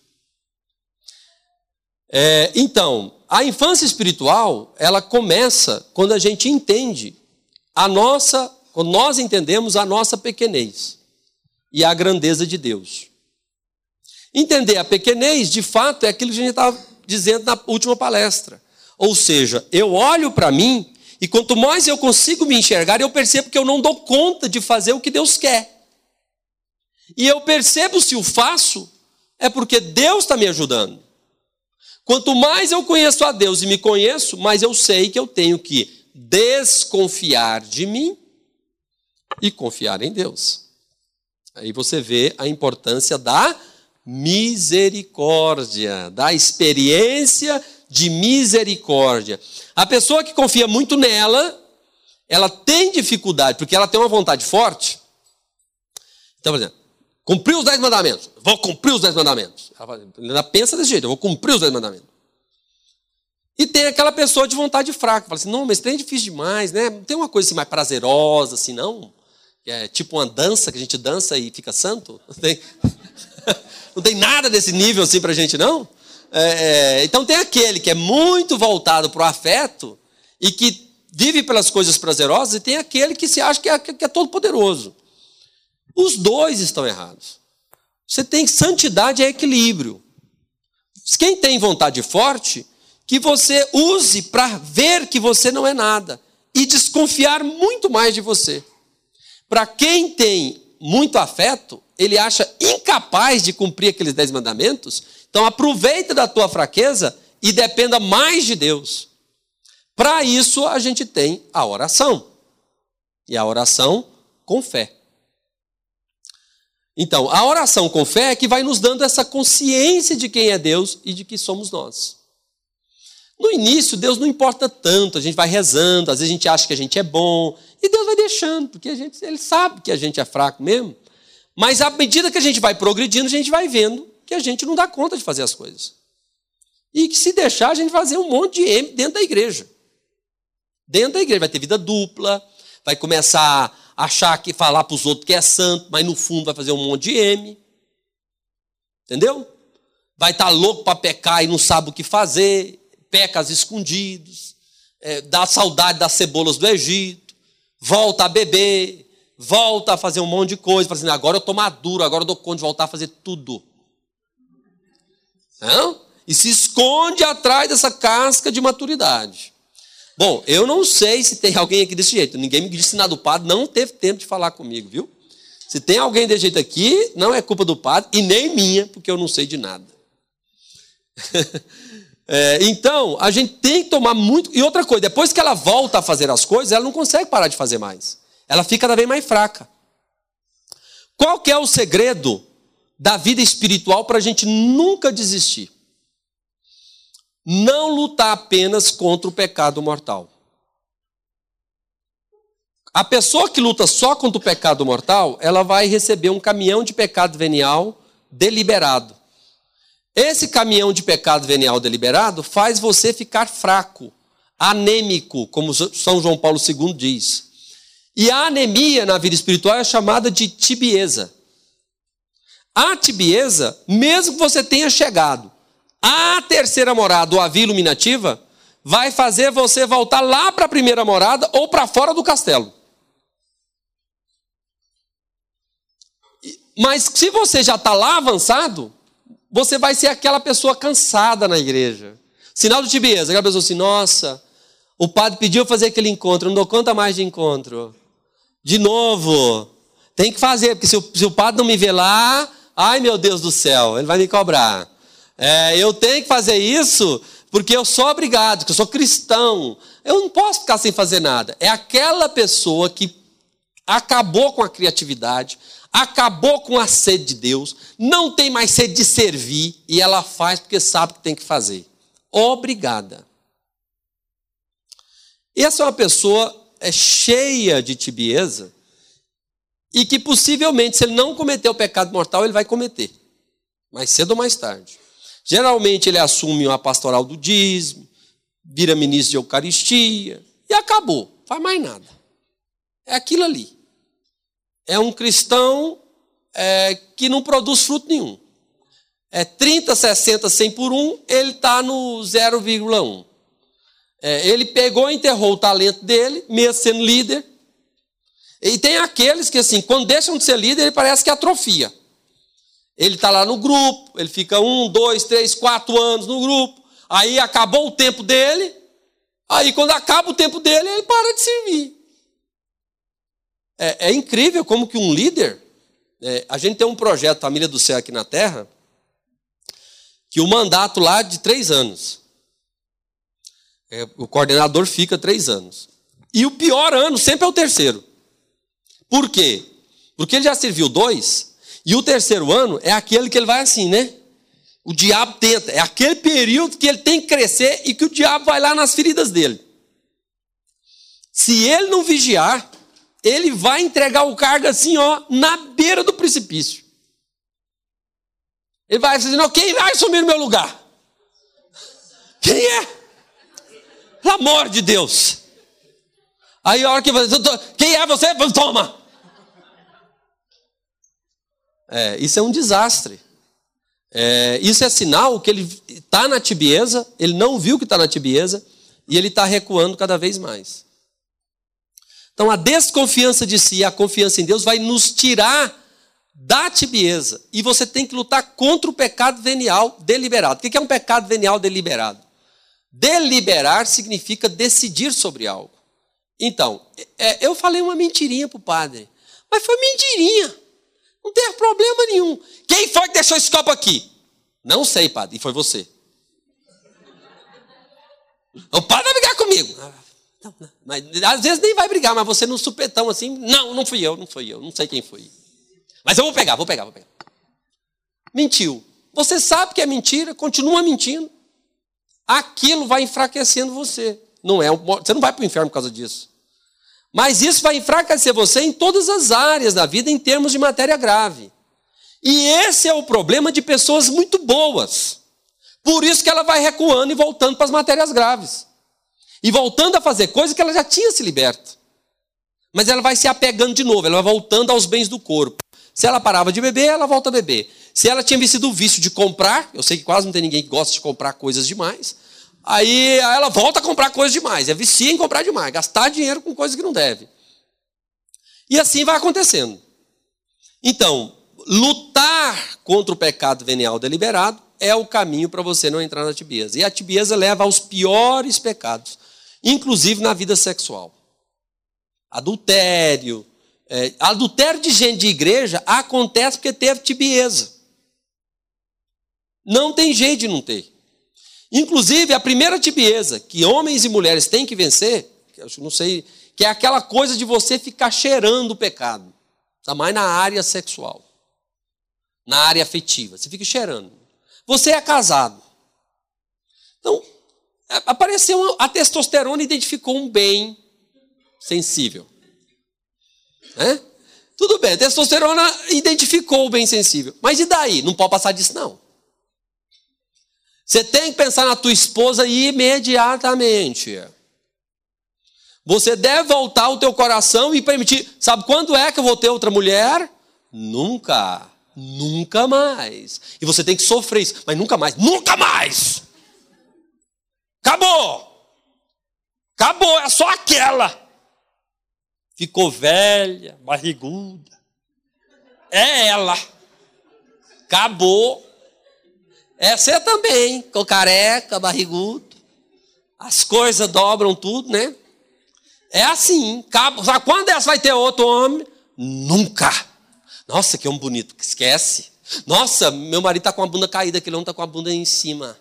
É, então, a infância espiritual, ela começa quando a gente entende a nossa, quando nós entendemos a nossa pequenez e a grandeza de Deus. Entender a pequenez, de fato, é aquilo que a gente estava dizendo na última palestra. Ou seja, eu olho para mim e quanto mais eu consigo me enxergar, eu percebo que eu não dou conta de fazer o que Deus quer. E eu percebo se o faço, é porque Deus está me ajudando. Quanto mais eu conheço a Deus e me conheço, mais eu sei que eu tenho que desconfiar de mim e confiar em Deus. Aí você vê a importância da misericórdia, da experiência de misericórdia. A pessoa que confia muito nela, ela tem dificuldade, porque ela tem uma vontade forte. Então, por exemplo, cumprir os dez mandamentos. Vou cumprir os dez mandamentos. Ela pensa desse jeito, eu vou cumprir os dez mandamentos. E tem aquela pessoa de vontade fraca, fala assim: não, mas trem é difícil demais, né? Não tem uma coisa assim mais prazerosa, assim, não? É tipo uma dança que a gente dança e fica santo? Não tem, [laughs] não tem nada desse nível assim pra gente, não? É, é, então tem aquele que é muito voltado para o afeto e que vive pelas coisas prazerosas, e tem aquele que se acha que é, que é todo poderoso. Os dois estão errados. Você tem santidade é equilíbrio. Quem tem vontade forte, que você use para ver que você não é nada e desconfiar muito mais de você. Para quem tem muito afeto, ele acha incapaz de cumprir aqueles dez mandamentos, então aproveita da tua fraqueza e dependa mais de Deus. Para isso a gente tem a oração. E a oração com fé. Então, a oração com fé é que vai nos dando essa consciência de quem é Deus e de que somos nós. No início, Deus não importa tanto, a gente vai rezando, às vezes a gente acha que a gente é bom, e Deus vai deixando, porque a gente, Ele sabe que a gente é fraco mesmo. Mas à medida que a gente vai progredindo, a gente vai vendo que a gente não dá conta de fazer as coisas. E que se deixar, a gente fazer um monte de M dentro da igreja. Dentro da igreja vai ter vida dupla, vai começar a achar que falar para os outros que é santo, mas no fundo vai fazer um monte de M. Entendeu? Vai estar tá louco para pecar e não sabe o que fazer, peca escondidos, é, dá saudade das cebolas do Egito, volta a beber, volta a fazer um monte de coisa, fala assim, agora eu estou maduro, agora eu dou conta de voltar a fazer tudo. Não? E se esconde atrás dessa casca de maturidade. Bom, eu não sei se tem alguém aqui desse jeito. Ninguém me disse nada do padre, não teve tempo de falar comigo, viu? Se tem alguém desse jeito aqui, não é culpa do padre e nem minha, porque eu não sei de nada. [laughs] é, então, a gente tem que tomar muito. E outra coisa, depois que ela volta a fazer as coisas, ela não consegue parar de fazer mais. Ela fica cada vez mais fraca. Qual que é o segredo da vida espiritual para a gente nunca desistir? não lutar apenas contra o pecado mortal. A pessoa que luta só contra o pecado mortal, ela vai receber um caminhão de pecado venial deliberado. Esse caminhão de pecado venial deliberado faz você ficar fraco, anêmico, como São João Paulo II diz. E a anemia na vida espiritual é chamada de tibieza. A tibieza, mesmo que você tenha chegado a terceira morada, ou a via iluminativa, vai fazer você voltar lá para a primeira morada ou para fora do castelo. Mas se você já está lá avançado, você vai ser aquela pessoa cansada na igreja. Sinal de tibieza, aquela pessoa assim, nossa, o padre pediu fazer aquele encontro, não dou conta mais de encontro. De novo, tem que fazer, porque se o, se o padre não me ver lá, ai meu Deus do céu, ele vai me cobrar. É, eu tenho que fazer isso porque eu sou obrigado, porque eu sou cristão. Eu não posso ficar sem fazer nada. É aquela pessoa que acabou com a criatividade, acabou com a sede de Deus, não tem mais sede de servir e ela faz porque sabe que tem que fazer. Obrigada. Essa é uma pessoa é cheia de tibieza e que possivelmente, se ele não cometer o pecado mortal, ele vai cometer, mais cedo ou mais tarde. Geralmente ele assume uma pastoral do dízimo, vira ministro de Eucaristia e acabou, faz mais nada. É aquilo ali. É um cristão é, que não produz fruto nenhum. É 30, 60, 100 por um, ele está no 0,1. É, ele pegou e enterrou o talento dele, mesmo sendo líder. E tem aqueles que, assim, quando deixam de ser líder, ele parece que atrofia. Ele está lá no grupo, ele fica um, dois, três, quatro anos no grupo. Aí acabou o tempo dele. Aí quando acaba o tempo dele, ele para de servir. É, é incrível como que um líder. É, a gente tem um projeto Família do Céu aqui na Terra, que o mandato lá é de três anos. É, o coordenador fica três anos. E o pior ano sempre é o terceiro. Por quê? Porque ele já serviu dois, e o terceiro ano é aquele que ele vai assim, né? O diabo tenta. É aquele período que ele tem que crescer e que o diabo vai lá nas feridas dele. Se ele não vigiar, ele vai entregar o cargo assim, ó, na beira do precipício. Ele vai dizer, não, quem vai assumir o meu lugar? Quem é? Pelo amor de Deus. Aí a hora que você. Quem é você? Toma! É, isso é um desastre. É, isso é sinal que ele está na tibieza, ele não viu que está na tibieza e ele está recuando cada vez mais. Então a desconfiança de si, a confiança em Deus vai nos tirar da tibieza. E você tem que lutar contra o pecado venial deliberado. O que é um pecado venial deliberado? Deliberar significa decidir sobre algo. Então, é, eu falei uma mentirinha para o padre, mas foi mentirinha. Não teve problema nenhum. Quem foi que deixou esse copo aqui? Não sei, padre, e foi você. O padre vai brigar comigo. Ah, não, não. Mas, às vezes nem vai brigar, mas você no supetão assim, não, não fui eu, não fui eu, não sei quem foi. Mas eu vou pegar, vou pegar, vou pegar. Mentiu. Você sabe que é mentira, continua mentindo. Aquilo vai enfraquecendo você. Não é, você não vai para o inferno por causa disso. Mas isso vai enfraquecer você em todas as áreas da vida em termos de matéria grave. E esse é o problema de pessoas muito boas. Por isso que ela vai recuando e voltando para as matérias graves. E voltando a fazer coisas que ela já tinha se liberto. Mas ela vai se apegando de novo, ela vai voltando aos bens do corpo. Se ela parava de beber, ela volta a beber. Se ela tinha vencido o vício de comprar, eu sei que quase não tem ninguém que gosta de comprar coisas demais, Aí ela volta a comprar coisas demais, é vicia em comprar demais, gastar dinheiro com coisas que não deve. E assim vai acontecendo. Então, lutar contra o pecado venial deliberado é o caminho para você não entrar na tibieza. E a tibieza leva aos piores pecados, inclusive na vida sexual. Adultério. É, adultério de gente de igreja acontece porque teve tibieza. Não tem jeito de não ter. Inclusive, a primeira tibieza que homens e mulheres têm que vencer, que eu não sei, que é aquela coisa de você ficar cheirando o pecado. Está mais na área sexual, na área afetiva. Você fica cheirando. Você é casado. Então, apareceu a testosterona identificou um bem sensível. Né? Tudo bem, a testosterona identificou o bem sensível. Mas e daí? Não pode passar disso, não. Você tem que pensar na tua esposa imediatamente. Você deve voltar o teu coração e permitir. Sabe quando é que eu vou ter outra mulher? Nunca. Nunca mais. E você tem que sofrer isso. Mas nunca mais. Nunca mais! Acabou! Acabou, é só aquela. Ficou velha, barriguda. É ela. Acabou. É você também, com careca, barrigudo. As coisas dobram tudo, né? É assim. Quando essa vai ter outro homem? Nunca. Nossa, que homem bonito. Esquece. Nossa, meu marido está com a bunda caída, aquele homem está com a bunda em cima.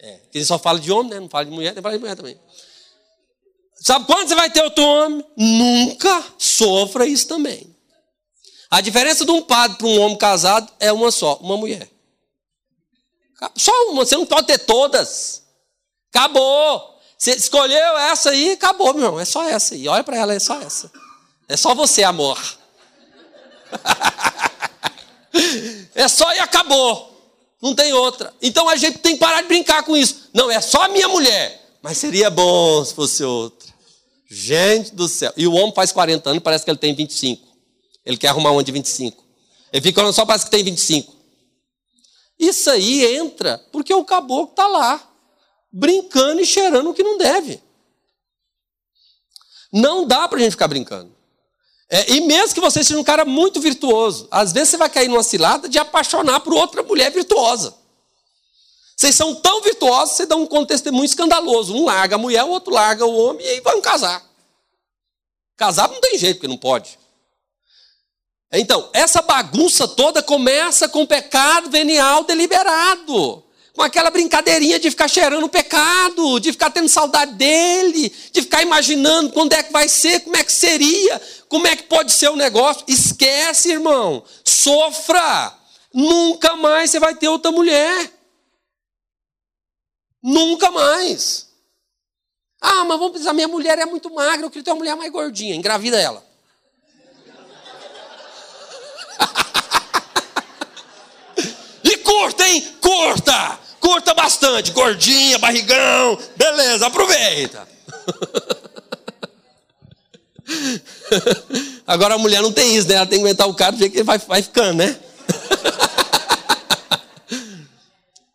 É, ele só fala de homem, né? Não fala de mulher, não fala de mulher também. Sabe quando você vai ter outro homem? Nunca sofra isso também. A diferença de um padre para um homem casado é uma só, uma mulher. Só uma, você não pode ter todas. Acabou. Você escolheu essa aí, acabou, meu irmão. É só essa aí. Olha para ela, é só essa. É só você, amor. [laughs] é só e acabou. Não tem outra. Então a gente tem que parar de brincar com isso. Não, é só a minha mulher. Mas seria bom se fosse outra. Gente do céu. E o homem faz 40 anos, parece que ele tem 25. Ele quer arrumar uma de 25. Ele fica olhando só parece que tem 25. Isso aí entra porque o caboclo está lá, brincando e cheirando o que não deve. Não dá para a gente ficar brincando. É, e mesmo que você seja um cara muito virtuoso, às vezes você vai cair numa cilada de apaixonar por outra mulher virtuosa. Vocês são tão virtuosos, você dá um testemunho escandaloso. Um larga a mulher, o outro larga o homem e aí vão casar. Casar não tem jeito, porque não pode. Então, essa bagunça toda começa com o pecado venial deliberado. Com aquela brincadeirinha de ficar cheirando o pecado, de ficar tendo saudade dele, de ficar imaginando quando é que vai ser, como é que seria, como é que pode ser o negócio. Esquece, irmão. Sofra. Nunca mais você vai ter outra mulher. Nunca mais. Ah, mas vamos pensar, minha mulher é muito magra, eu queria ter uma mulher mais gordinha, engravida ela. Curta, hein? Curta! Curta bastante, gordinha, barrigão, beleza, aproveita. [laughs] Agora a mulher não tem isso, né? Ela tem que aguentar o cara do jeito que ele vai, vai ficando, né? [laughs]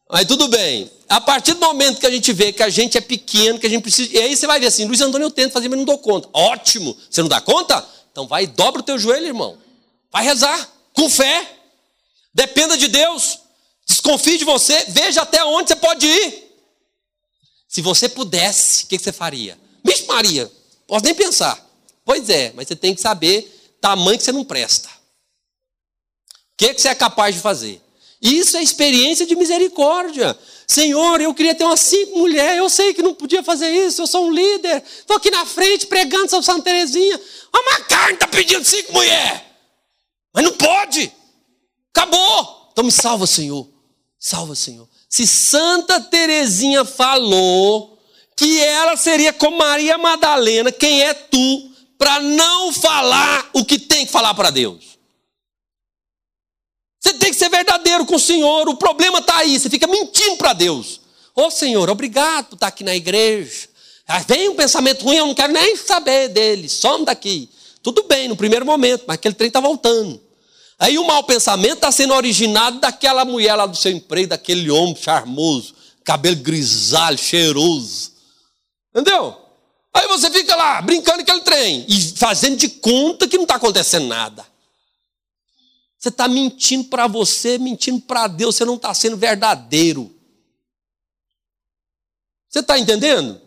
Mas tudo bem. A partir do momento que a gente vê que a gente é pequeno, que a gente precisa. E aí você vai ver assim, Luiz Antônio, eu tento fazer, mas não dou conta. Ótimo! Você não dá conta? Então vai dobra o teu joelho, irmão. Vai rezar, com fé. Dependa de Deus. Desconfie de você. Veja até onde você pode ir. Se você pudesse, o que você faria? Bicho Maria, posso nem pensar. Pois é, mas você tem que saber tamanho que você não presta. O que você é capaz de fazer? Isso é experiência de misericórdia. Senhor, eu queria ter umas cinco mulheres, eu sei que não podia fazer isso, eu sou um líder, estou aqui na frente pregando sobre Santa Terezinha. A Macarne está pedindo cinco mulheres, mas não pode, acabou. Então me salva, Senhor, salva, Senhor. Se Santa Terezinha falou que ela seria como Maria Madalena, quem é tu para não falar o que tem que falar para Deus? Você tem que ser verdadeiro com o Senhor. O problema está aí. Você fica mentindo para Deus. Ô oh, Senhor, obrigado por estar aqui na igreja. Aí vem um pensamento ruim, eu não quero nem saber dele. Some daqui. Tudo bem no primeiro momento, mas aquele trem está voltando. Aí o mau pensamento está sendo originado daquela mulher lá do seu emprego, daquele homem charmoso, cabelo grisalho, cheiroso. Entendeu? Aí você fica lá brincando aquele trem e fazendo de conta que não está acontecendo nada. Você está mentindo para você, mentindo para Deus, você não está sendo verdadeiro. Você está entendendo?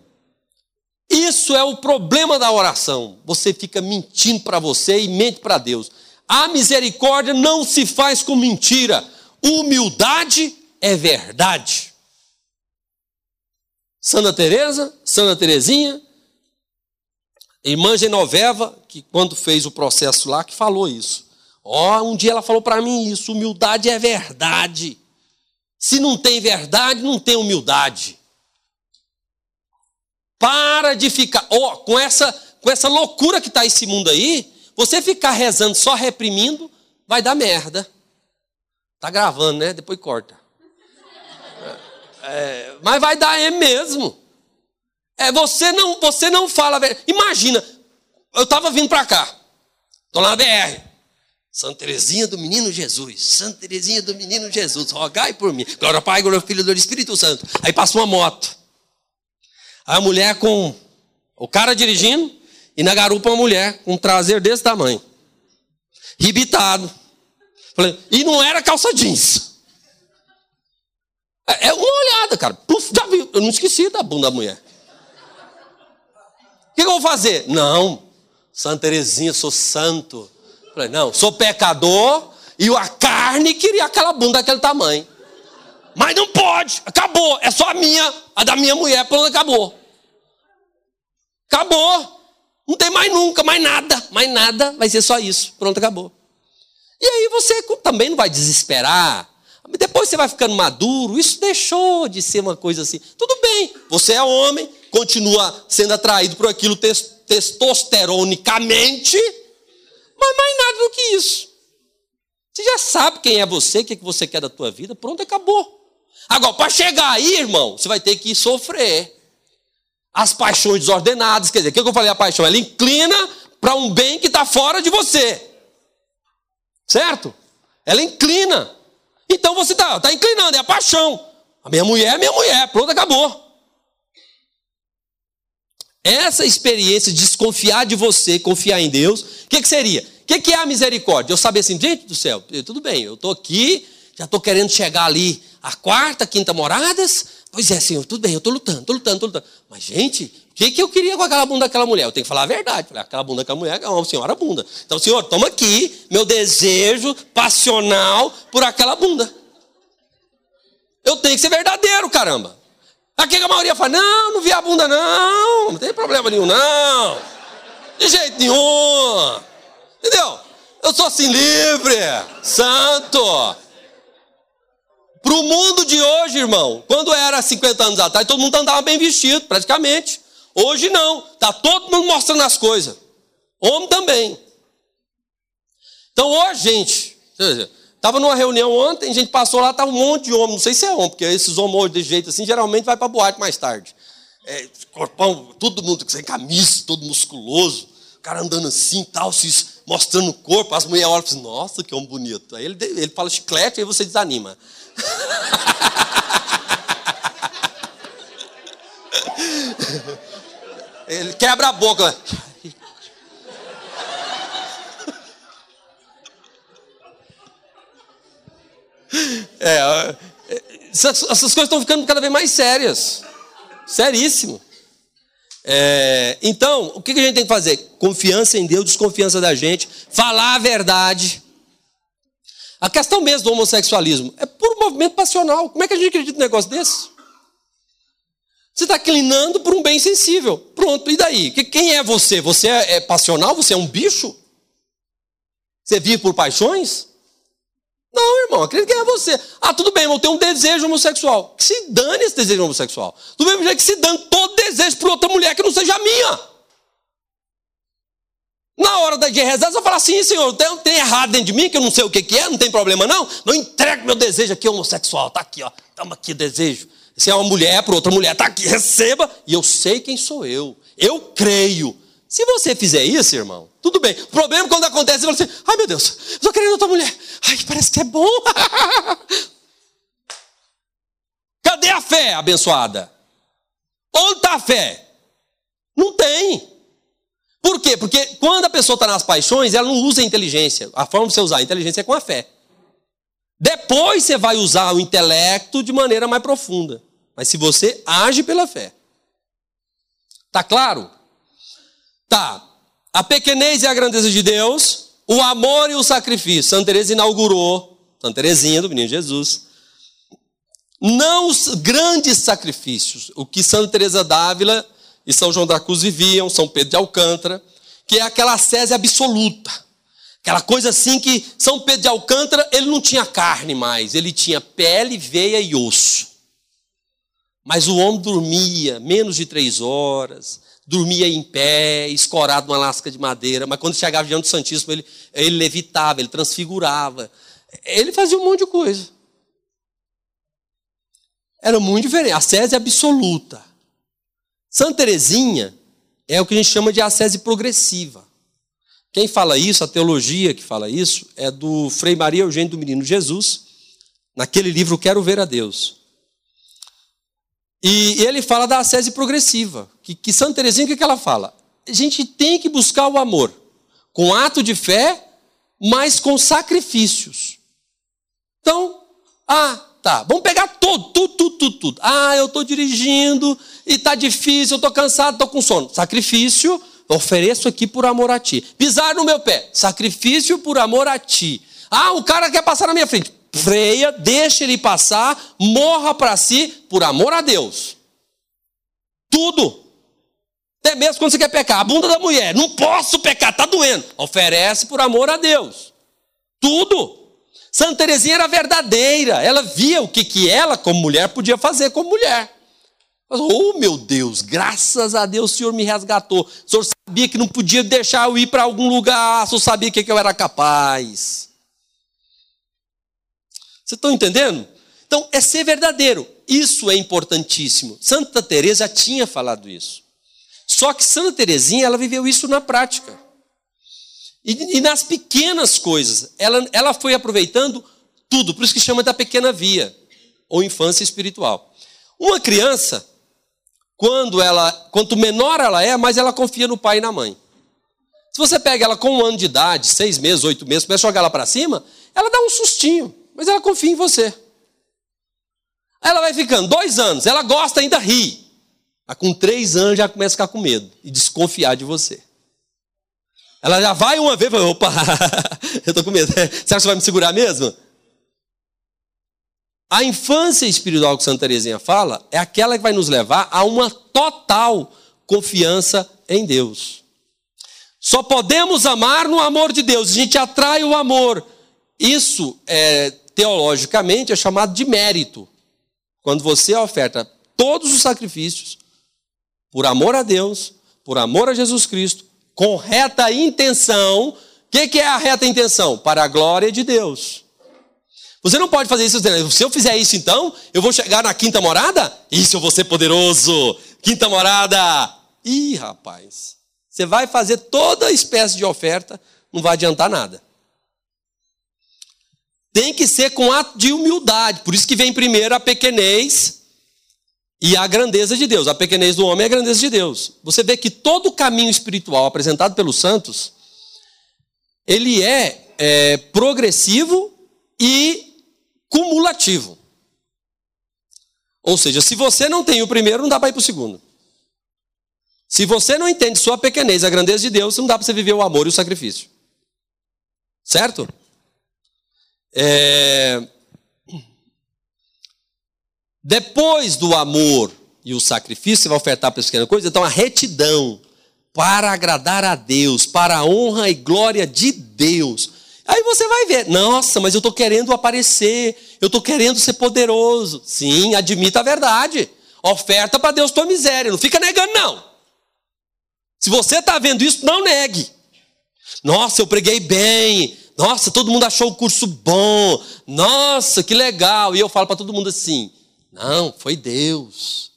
Isso é o problema da oração. Você fica mentindo para você e mente para Deus. A misericórdia não se faz com mentira. Humildade é verdade. Santa Teresa, Santa Terezinha, irmã Genoveva, que quando fez o processo lá, que falou isso. Ó, oh, um dia ela falou para mim isso: humildade é verdade. Se não tem verdade, não tem humildade. Para de ficar, ó, oh, com essa com essa loucura que está esse mundo aí, você ficar rezando só reprimindo, vai dar merda. Tá gravando, né? Depois corta. É, mas vai dar é mesmo. É você não, você não fala. Imagina, eu estava vindo para cá, tô lá na BR. Santa Teresinha do Menino Jesus, Santa Teresinha do Menino Jesus, rogai por mim. Glória ao Pai, glória ao Filho do Espírito Santo. Aí passa uma moto. A mulher com o cara dirigindo e na garupa uma mulher com um traseiro desse tamanho. Ribitado. E não era calça jeans. É, é uma olhada, cara. Puf, já viu. Eu não esqueci da bunda da mulher. O que, eu vou fazer? Não. Santa Teresinha, sou santo. Falei, não, sou pecador e a carne queria aquela bunda daquele tamanho. Mas não pode, acabou, é só a minha, a da minha mulher, pronto, acabou. Acabou. Não tem mais nunca, mais nada, mais nada, vai ser só isso, pronto, acabou. E aí você também não vai desesperar. Depois você vai ficando maduro, isso deixou de ser uma coisa assim. Tudo bem, você é homem, continua sendo atraído por aquilo testosteronicamente, mas mais nada do que isso. Você já sabe quem é você, o que, é você quer da tua vida, pronto, acabou. Agora, para chegar aí, irmão, você vai ter que sofrer. As paixões desordenadas, quer dizer, o que eu falei a paixão? Ela inclina para um bem que está fora de você. Certo? Ela inclina. Então você está tá inclinando, é a paixão. A minha mulher é minha mulher, pronto, acabou. Essa experiência de desconfiar de você, confiar em Deus, o que, que, seria? O que, que, é a misericórdia? Eu saber assim, gente do céu, tudo bem, eu estou aqui, já estou querendo chegar ali a quarta, quinta moradas. Pois é, Senhor, tudo bem, eu estou lutando, estou lutando, estou lutando. Mas, gente, o que, que eu queria com aquela bunda daquela mulher? Eu tenho que falar a verdade. Falei, aquela bunda daquela mulher é uma senhora bunda. Então, Senhor, toma aqui meu desejo passional por aquela bunda. Eu tenho que ser verdadeiro, caramba. Aqui a maioria fala: não, não vi a bunda, não, não tem problema nenhum, não. De jeito nenhum. Entendeu? Eu sou assim livre, santo. Para o mundo de hoje, irmão, quando era 50 anos atrás, todo mundo andava bem vestido, praticamente. Hoje não, está todo mundo mostrando as coisas. Homem também. Então hoje, gente, Estava numa reunião ontem, a gente passou lá, estava um monte de homem, não sei se é homem, porque esses homens de jeito assim, geralmente vai para boate mais tarde. É, corpão, todo mundo sem camisa, todo musculoso, o cara andando assim, tal, se mostrando o corpo, as mulheres olham e assim, nossa, que homem bonito. Aí ele, ele fala chiclete, aí você desanima. Ele quebra a boca. É, essas, essas coisas estão ficando cada vez mais sérias. Seríssimo. É, então, o que a gente tem que fazer? Confiança em Deus, desconfiança da gente, falar a verdade. A questão mesmo do homossexualismo é por movimento passional. Como é que a gente acredita num negócio desse? Você está clinando por um bem sensível. Pronto, e daí? Quem é você? Você é, é passional? Você é um bicho? Você vive por paixões? Não, irmão, acredito que é você. Ah, tudo bem, eu tenho um desejo homossexual. Que se dane esse desejo homossexual. Do mesmo jeito que se dane todo desejo por outra mulher que não seja minha. Na hora de rezar, você fala assim, senhor, tem, tem errado dentro de mim, que eu não sei o que, que é, não tem problema não. Não entregue meu desejo aqui homossexual. Tá aqui, ó. Toma aqui desejo. Se é uma mulher para outra mulher, tá aqui, receba. E eu sei quem sou eu. Eu creio. Se você fizer isso, irmão, tudo bem. O problema é quando acontece, você fala assim, ai meu Deus, eu querendo outra mulher. Ai, parece que é bom. [laughs] Cadê a fé abençoada? Onde está a fé? Não tem. Por quê? Porque quando a pessoa está nas paixões, ela não usa a inteligência. A forma de você usar a inteligência é com a fé. Depois você vai usar o intelecto de maneira mais profunda. Mas se você age pela fé. Tá claro? Tá. A pequenez e a grandeza de Deus, o amor e o sacrifício. Santa Teresa inaugurou, Santa Teresinha do Menino Jesus, não os grandes sacrifícios, o que Santa Teresa d'Ávila e São João da Cruz viviam, São Pedro de Alcântara, que é aquela sese absoluta. Aquela coisa assim que São Pedro de Alcântara, ele não tinha carne mais, ele tinha pele, veia e osso. Mas o homem dormia menos de três horas, dormia em pé, escorado numa lasca de madeira, mas quando chegava diante do Santíssimo, ele, ele levitava, ele transfigurava. Ele fazia um monte de coisa. Era muito diferente. A sese absoluta. Santa Teresinha é o que a gente chama de ascese progressiva. Quem fala isso, a teologia que fala isso, é do Frei Maria Eugênio do Menino Jesus, naquele livro Quero Ver a Deus. E ele fala da ascese progressiva. Que, que Santa Teresinha, o que, que ela fala? A gente tem que buscar o amor com ato de fé, mas com sacrifícios. Então, ah, tá, vamos pegar tudo, tudo, tudo, tudo, tudo. Ah, eu estou dirigindo e está difícil, estou cansado, estou com sono. Sacrifício, ofereço aqui por amor a ti. Pisar no meu pé, sacrifício por amor a ti. Ah, o cara quer passar na minha frente freia, deixa ele passar, morra para si por amor a Deus. Tudo. Até mesmo quando você quer pecar, a bunda da mulher, não posso pecar, está doendo. Oferece por amor a Deus. Tudo. Santa Teresinha era verdadeira, ela via o que, que ela, como mulher, podia fazer como mulher. Oh, meu Deus, graças a Deus o Senhor me resgatou. O Senhor sabia que não podia deixar eu ir para algum lugar, o Senhor sabia que eu era capaz. Vocês estão entendendo? Então, é ser verdadeiro. Isso é importantíssimo. Santa Teresa tinha falado isso. Só que Santa Teresinha, ela viveu isso na prática. E, e, nas pequenas coisas, ela, ela foi aproveitando tudo, por isso que chama da pequena via, ou infância espiritual. Uma criança, quando ela, quanto menor ela é, mais ela confia no pai e na mãe. Se você pega ela com um ano de idade, seis meses, oito meses, começa a jogar ela para cima, ela dá um sustinho mas ela confia em você. Ela vai ficando dois anos, ela gosta ainda ri. Mas com três anos já começa a ficar com medo e desconfiar de você. Ela já vai uma vez e fala, opa, [laughs] eu estou com medo. Acha que você vai me segurar mesmo? A infância espiritual que Santa Teresinha fala é aquela que vai nos levar a uma total confiança em Deus. Só podemos amar no amor de Deus. A gente atrai o amor. Isso é teologicamente é chamado de mérito. Quando você oferta todos os sacrifícios por amor a Deus, por amor a Jesus Cristo, com reta intenção. O que, que é a reta intenção? Para a glória de Deus. Você não pode fazer isso. Se eu fizer isso, então, eu vou chegar na quinta morada? Isso, eu vou ser poderoso. Quinta morada. Ih, rapaz. Você vai fazer toda espécie de oferta, não vai adiantar nada. Tem que ser com ato de humildade. Por isso que vem primeiro a pequenez e a grandeza de Deus. A pequenez do homem é a grandeza de Deus. Você vê que todo o caminho espiritual apresentado pelos santos, ele é, é progressivo e cumulativo. Ou seja, se você não tem o primeiro, não dá para ir para o segundo. Se você não entende sua pequenez, a grandeza de Deus, não dá para você viver o amor e o sacrifício. Certo? É... Depois do amor e o sacrifício, você vai ofertar para pequena coisa, então a retidão para agradar a Deus, para a honra e glória de Deus. Aí você vai ver, nossa, mas eu estou querendo aparecer, eu estou querendo ser poderoso. Sim, admita a verdade. Oferta para Deus tua miséria, não fica negando, não. Se você está vendo isso, não negue. Nossa, eu preguei bem, nossa, todo mundo achou o curso bom. Nossa, que legal. E eu falo para todo mundo assim: não, foi Deus.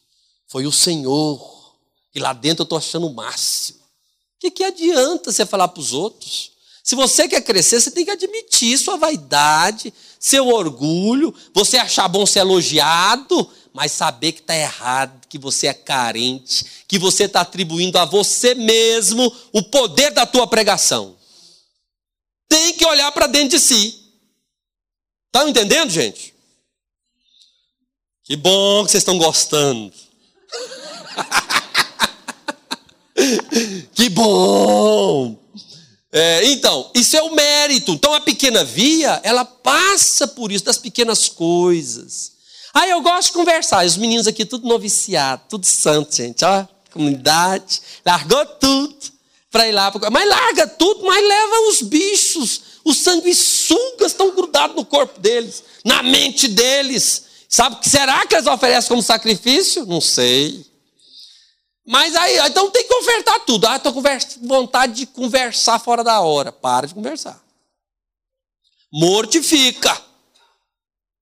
Foi o Senhor. E lá dentro eu estou achando o máximo. O que, que adianta você falar para os outros? Se você quer crescer, você tem que admitir sua vaidade, seu orgulho, você achar bom ser elogiado, mas saber que está errado, que você é carente, que você está atribuindo a você mesmo o poder da tua pregação tem que olhar para dentro de si. Estão entendendo, gente? Que bom que vocês estão gostando. [laughs] que bom! É, então, isso é o mérito. Então, a pequena via, ela passa por isso, das pequenas coisas. Ah, eu gosto de conversar. Os meninos aqui, tudo noviciado, tudo santo, gente. Ó, comunidade, largou tudo para ir lá. Mas larga tudo, mas leva os bichos, os sanguessugas estão grudados no corpo deles, na mente deles. Sabe que será que eles oferecem como sacrifício? Não sei. Mas aí, então tem que ofertar tudo. Ah, estou com vontade de conversar fora da hora. Para de conversar. Mortifica.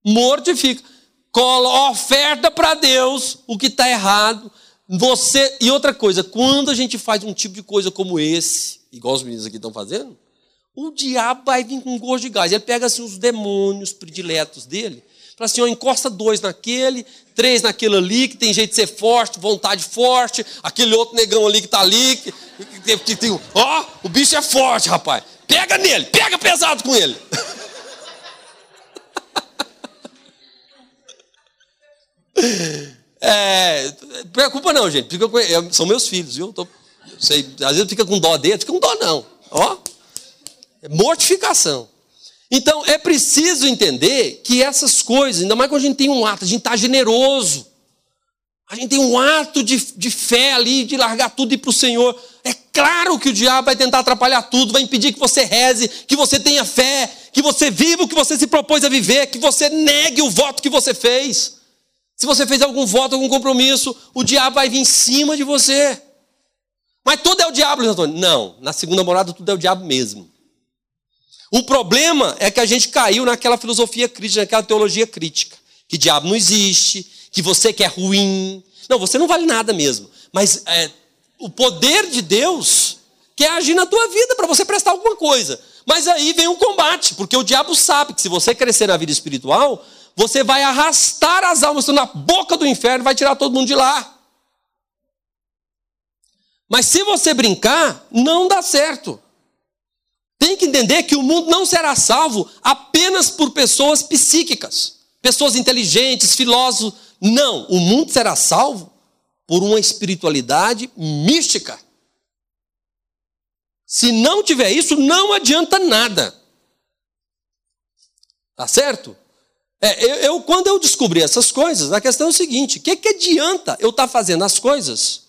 Mortifica. Cola, oferta para Deus o que está errado você e outra coisa, quando a gente faz um tipo de coisa como esse, igual os meninos aqui estão fazendo, o diabo vai vir com gosto de gás. Ele pega assim os demônios prediletos dele, fala assim, ó, encosta dois naquele, três naquele ali, que tem jeito de ser forte, vontade forte, aquele outro negão ali que está ali, que, que, que tem, ó, o bicho é forte, rapaz. Pega nele, pega pesado com ele. [laughs] É, preocupa não, gente. Fica com, são meus filhos, viu? Tô, sei, às vezes fica com dó dele, fica com dó não. Ó, é mortificação. Então é preciso entender que essas coisas, ainda mais quando a gente tem um ato, a gente está generoso. A gente tem um ato de, de fé ali, de largar tudo e ir para o Senhor. É claro que o diabo vai tentar atrapalhar tudo, vai impedir que você reze, que você tenha fé, que você viva o que você se propôs a viver, que você negue o voto que você fez. Se você fez algum voto, algum compromisso, o diabo vai vir em cima de você. Mas tudo é o diabo, Luiz Antônio. Não, na segunda morada tudo é o diabo mesmo. O problema é que a gente caiu naquela filosofia crítica, naquela teologia crítica. Que diabo não existe, que você que é ruim. Não, você não vale nada mesmo. Mas é, o poder de Deus quer agir na tua vida para você prestar alguma coisa. Mas aí vem um combate, porque o diabo sabe que se você crescer na vida espiritual, você vai arrastar as almas na boca do inferno e vai tirar todo mundo de lá. Mas se você brincar, não dá certo. Tem que entender que o mundo não será salvo apenas por pessoas psíquicas, pessoas inteligentes, filósofos. Não, o mundo será salvo por uma espiritualidade mística. Se não tiver isso, não adianta nada. Tá certo? É, eu, eu, quando eu descobri essas coisas, a questão é o seguinte: o que, que adianta eu estar tá fazendo as coisas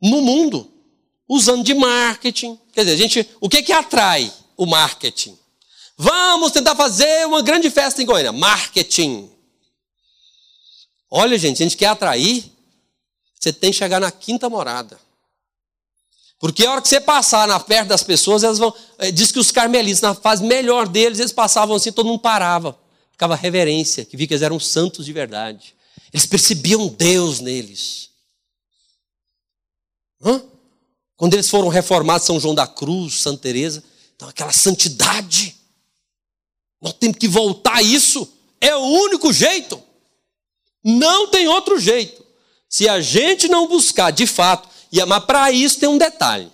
no mundo, usando de marketing? Quer dizer, a gente, o que, que atrai o marketing? Vamos tentar fazer uma grande festa em Goiânia. Marketing. Olha, gente, a gente quer atrair, você tem que chegar na quinta morada. Porque a hora que você passar na perto das pessoas, elas vão. Eh, diz que os carmelitas, na fase melhor deles, eles passavam assim, todo mundo parava ficava reverência, que via que eles eram santos de verdade. Eles percebiam Deus neles. Hã? Quando eles foram reformados, São João da Cruz, Santa Teresa, então aquela santidade. Nós temos que voltar a isso. É o único jeito. Não tem outro jeito. Se a gente não buscar de fato, mas para isso tem um detalhe.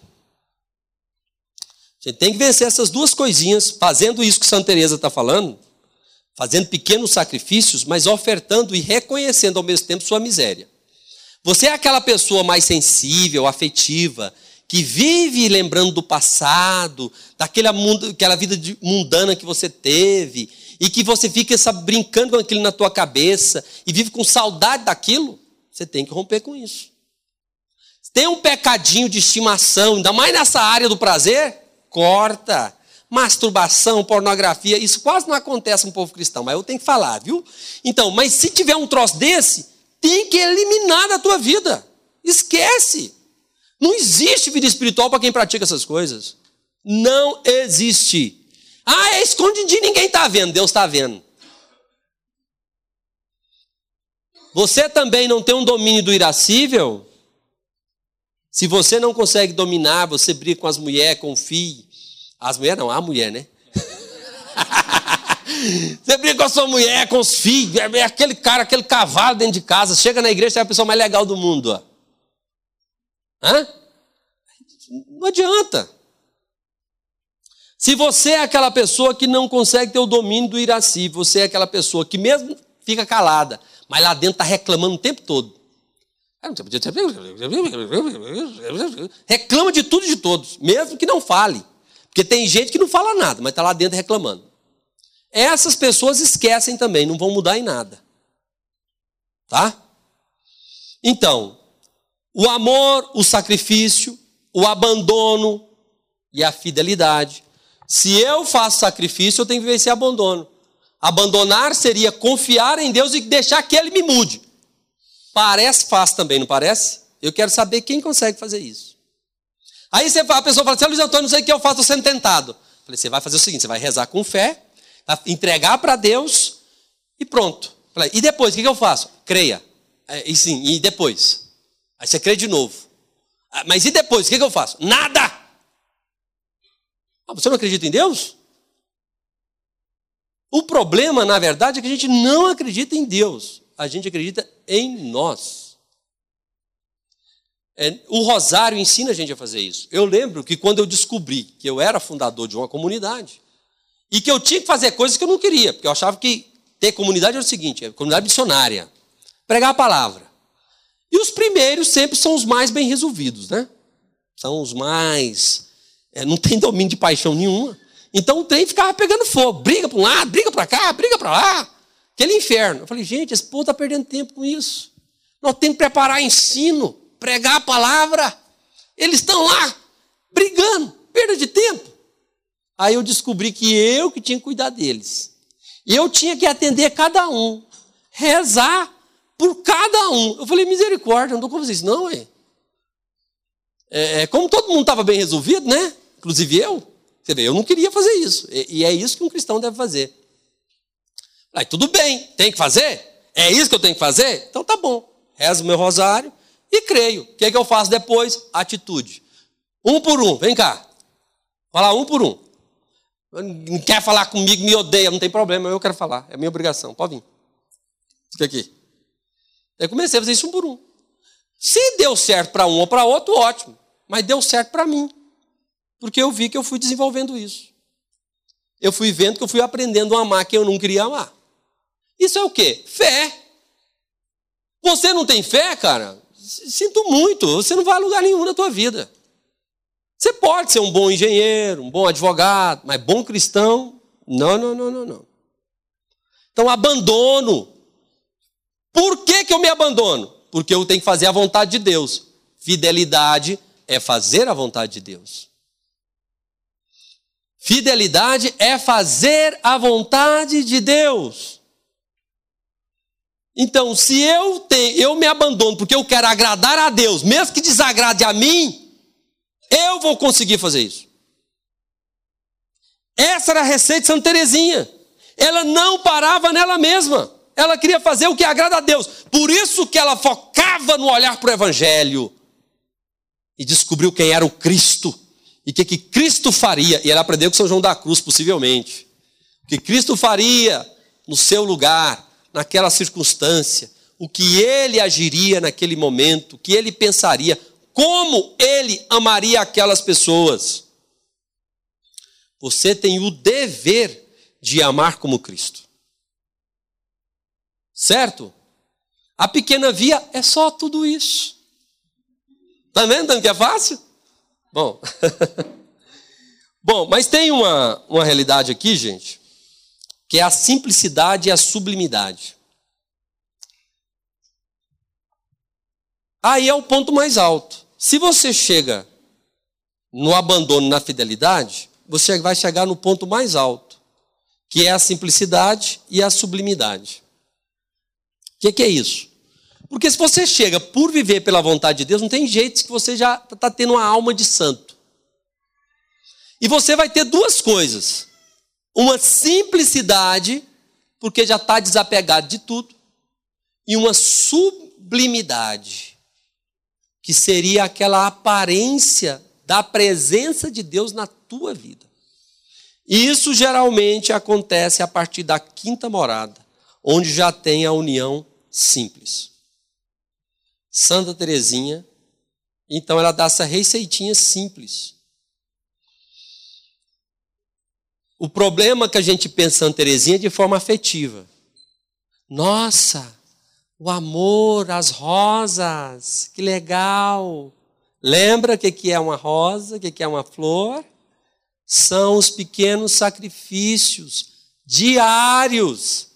A gente tem que vencer essas duas coisinhas, fazendo isso que Santa Teresa está falando, fazendo pequenos sacrifícios, mas ofertando e reconhecendo ao mesmo tempo sua miséria. Você é aquela pessoa mais sensível, afetiva, que vive lembrando do passado, daquela aquela vida mundana que você teve, e que você fica sabe, brincando com aquilo na tua cabeça e vive com saudade daquilo, você tem que romper com isso. Tem um pecadinho de estimação, ainda mais nessa área do prazer, corta. Masturbação, pornografia, isso quase não acontece no povo cristão, mas eu tenho que falar, viu? Então, mas se tiver um troço desse, tem que eliminar da tua vida. Esquece. Não existe vida espiritual para quem pratica essas coisas. Não existe. Ah, é escondidinho, ninguém está vendo, Deus está vendo. Você também não tem um domínio do irascível? Se você não consegue dominar, você briga com as mulheres, com o filho. As mulheres não, a mulher, né? [laughs] você briga com a sua mulher, com os filhos, é aquele cara, aquele cavalo dentro de casa, chega na igreja, é a pessoa mais legal do mundo. Ó. Hã? Não adianta. Se você é aquela pessoa que não consegue ter o domínio do iraci, você é aquela pessoa que mesmo fica calada, mas lá dentro está reclamando o tempo todo. Reclama de tudo e de todos, mesmo que não fale. Porque tem gente que não fala nada, mas está lá dentro reclamando. Essas pessoas esquecem também, não vão mudar em nada. Tá? Então, o amor, o sacrifício, o abandono e a fidelidade. Se eu faço sacrifício, eu tenho que esse abandono. Abandonar seria confiar em Deus e deixar que Ele me mude. Parece fácil também, não parece? Eu quero saber quem consegue fazer isso. Aí você, a pessoa fala assim, Luiz Antônio, não sei o que eu faço, estou sendo tentado. Eu falei, você vai fazer o seguinte, você vai rezar com fé, entregar para Deus e pronto. Falei, e depois, o que eu faço? Creia. É, e sim, e depois? Aí você crê de novo. Ah, mas e depois? O que, eu faço? Nada! Ah, você não acredita em Deus? O problema, na verdade, é que a gente não acredita em Deus. A gente acredita em nós. É, o Rosário ensina a gente a fazer isso. Eu lembro que quando eu descobri que eu era fundador de uma comunidade e que eu tinha que fazer coisas que eu não queria, porque eu achava que ter comunidade era o seguinte: é comunidade missionária, pregar a palavra. E os primeiros sempre são os mais bem resolvidos, né? São os mais. É, não tem domínio de paixão nenhuma. Então o trem ficava pegando fogo. Briga para um lado, briga para cá, briga para lá. Aquele inferno. Eu falei, gente, esse povo está perdendo tempo com isso. Nós temos que preparar ensino, pregar a palavra. Eles estão lá, brigando, perda de tempo. Aí eu descobri que eu que tinha que cuidar deles. Eu tinha que atender cada um, rezar por cada um. Eu falei, misericórdia, não estou como vocês, não, é. é. Como todo mundo estava bem resolvido, né? Inclusive eu. Você vê, eu não queria fazer isso. E, e é isso que um cristão deve fazer. Aí, tudo bem, tem que fazer? É isso que eu tenho que fazer? Então tá bom. Rezo meu rosário e creio. O que, é que eu faço depois? Atitude. Um por um, vem cá. Falar um por um. Não quer falar comigo, me odeia, não tem problema, eu quero falar. É minha obrigação. Pode vir. Fica aqui. Eu comecei a fazer isso um por um. Se deu certo para um ou para outro, ótimo. Mas deu certo para mim. Porque eu vi que eu fui desenvolvendo isso. Eu fui vendo que eu fui aprendendo a amar quem eu não queria amar. Isso é o quê? Fé. Você não tem fé, cara? Sinto muito, você não vai a lugar nenhum na tua vida. Você pode ser um bom engenheiro, um bom advogado, mas bom cristão, não, não, não, não, não. Então, abandono por que, que eu me abandono? Porque eu tenho que fazer a vontade de Deus. Fidelidade é fazer a vontade de Deus. Fidelidade é fazer a vontade de Deus. Então, se eu tenho, eu me abandono porque eu quero agradar a Deus, mesmo que desagrade a mim, eu vou conseguir fazer isso. Essa era a receita de Santa Teresinha. Ela não parava nela mesma. Ela queria fazer o que agrada a Deus. Por isso que ela focava no olhar para o Evangelho. E descobriu quem era o Cristo. E o que, que Cristo faria. E ela aprendeu com São João da Cruz, possivelmente. O que Cristo faria no seu lugar, naquela circunstância. O que ele agiria naquele momento. O que ele pensaria. Como ele amaria aquelas pessoas. Você tem o dever de amar como Cristo. Certo? A pequena via é só tudo isso. Tá vendo que é fácil? Bom. [laughs] Bom, mas tem uma, uma realidade aqui, gente, que é a simplicidade e a sublimidade. Aí é o ponto mais alto. Se você chega no abandono, na fidelidade, você vai chegar no ponto mais alto que é a simplicidade e a sublimidade. O que, que, é isso? Porque se você chega por viver pela vontade de Deus, não tem jeito que você já está tendo uma alma de santo. E você vai ter duas coisas: uma simplicidade, porque já está desapegado de tudo, e uma sublimidade, que seria aquela aparência da presença de Deus na tua vida. E isso geralmente acontece a partir da quinta morada, onde já tem a união simples. Santa Teresinha, então ela dá essa receitinha simples. O problema que a gente pensa Santa Teresinha é de forma afetiva. Nossa, o amor, as rosas, que legal. Lembra o que é uma rosa, o que é uma flor? são os pequenos sacrifícios diários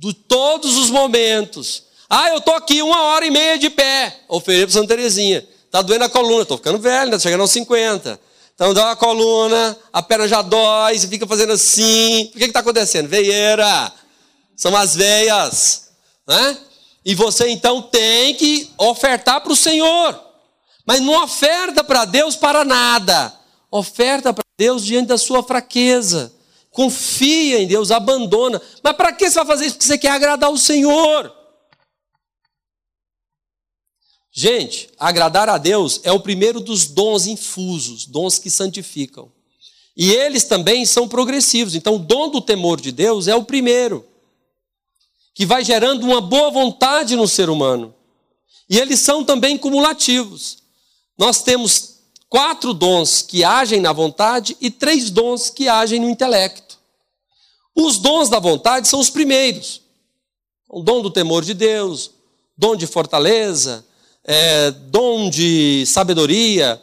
de todos os momentos. Ah, eu estou aqui uma hora e meia de pé. Oferei para Santa Terezinha. Está doendo a coluna, estou ficando velho, está chegando aos 50. Então dá a coluna, a perna já dói, você fica fazendo assim. O que está acontecendo? Veieira. São as veias. Né? E você então tem que ofertar para o Senhor. Mas não oferta para Deus para nada. Oferta para Deus diante da sua fraqueza. Confia em Deus, abandona. Mas para que você vai fazer isso? Porque você quer agradar o Senhor. Gente, agradar a Deus é o primeiro dos dons infusos, dons que santificam. E eles também são progressivos. Então, o dom do temor de Deus é o primeiro, que vai gerando uma boa vontade no ser humano. E eles são também cumulativos. Nós temos quatro dons que agem na vontade e três dons que agem no intelecto. Os dons da vontade são os primeiros: o dom do temor de Deus, dom de fortaleza, é, dom de sabedoria,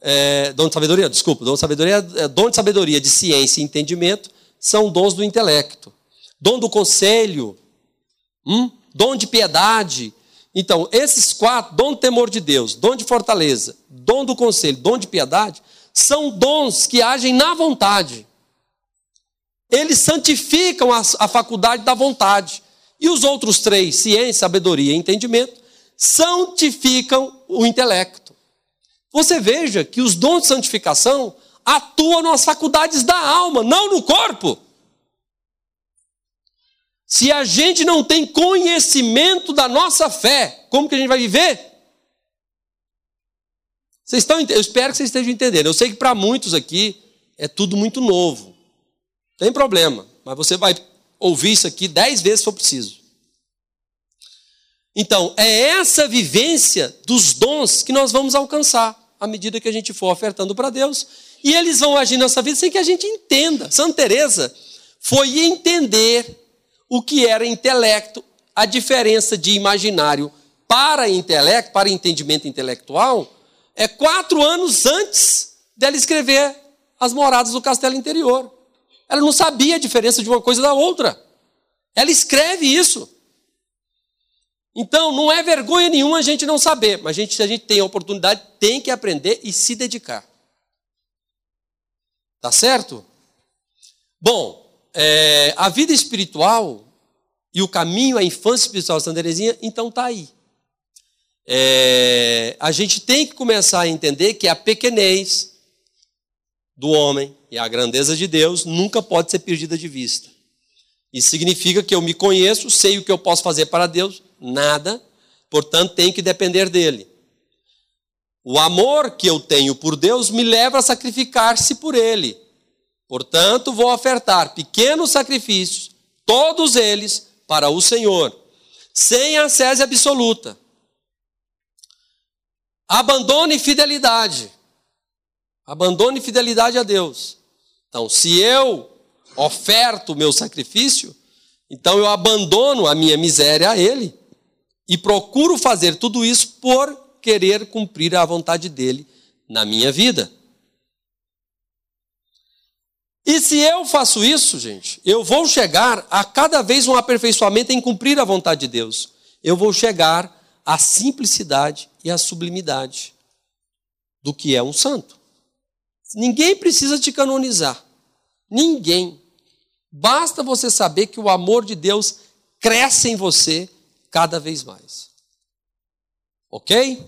é, dom de sabedoria, desculpa, dom de sabedoria, é, dom de sabedoria, de ciência e entendimento, são dons do intelecto. Dom do conselho, hum? dom de piedade, então, esses quatro, dom de temor de Deus, dom de fortaleza, dom do conselho, dom de piedade, são dons que agem na vontade. Eles santificam a, a faculdade da vontade. E os outros três, ciência, sabedoria e entendimento, santificam o intelecto. Você veja que os dons de santificação atuam nas faculdades da alma, não no corpo. Se a gente não tem conhecimento da nossa fé, como que a gente vai viver? Vocês estão, eu espero que vocês estejam entendendo. Eu sei que para muitos aqui é tudo muito novo. Tem problema, mas você vai ouvir isso aqui dez vezes se for preciso. Então, é essa vivência dos dons que nós vamos alcançar à medida que a gente for ofertando para Deus. E eles vão agir na nossa vida sem que a gente entenda. Santa Teresa foi entender o que era intelecto, a diferença de imaginário para intelecto, para entendimento intelectual, é quatro anos antes dela escrever as moradas do castelo interior. Ela não sabia a diferença de uma coisa da outra. Ela escreve isso. Então, não é vergonha nenhuma a gente não saber, mas a gente, se a gente tem a oportunidade, tem que aprender e se dedicar. Tá certo? Bom, é, a vida espiritual e o caminho à infância espiritual de Santa então está aí. É, a gente tem que começar a entender que a pequenez do homem e a grandeza de Deus nunca pode ser perdida de vista. Isso significa que eu me conheço, sei o que eu posso fazer para Deus, nada, portanto tenho que depender dele. O amor que eu tenho por Deus me leva a sacrificar-se por ele. Portanto, vou ofertar pequenos sacrifícios, todos eles para o Senhor, sem ascese absoluta. Abandone fidelidade. Abandone fidelidade a Deus. Então, se eu oferto o meu sacrifício, então eu abandono a minha miséria a Ele e procuro fazer tudo isso por querer cumprir a vontade dele na minha vida. E se eu faço isso, gente, eu vou chegar a cada vez um aperfeiçoamento em cumprir a vontade de Deus. Eu vou chegar à simplicidade e à sublimidade do que é um santo. Ninguém precisa te canonizar. Ninguém. Basta você saber que o amor de Deus cresce em você cada vez mais. Ok?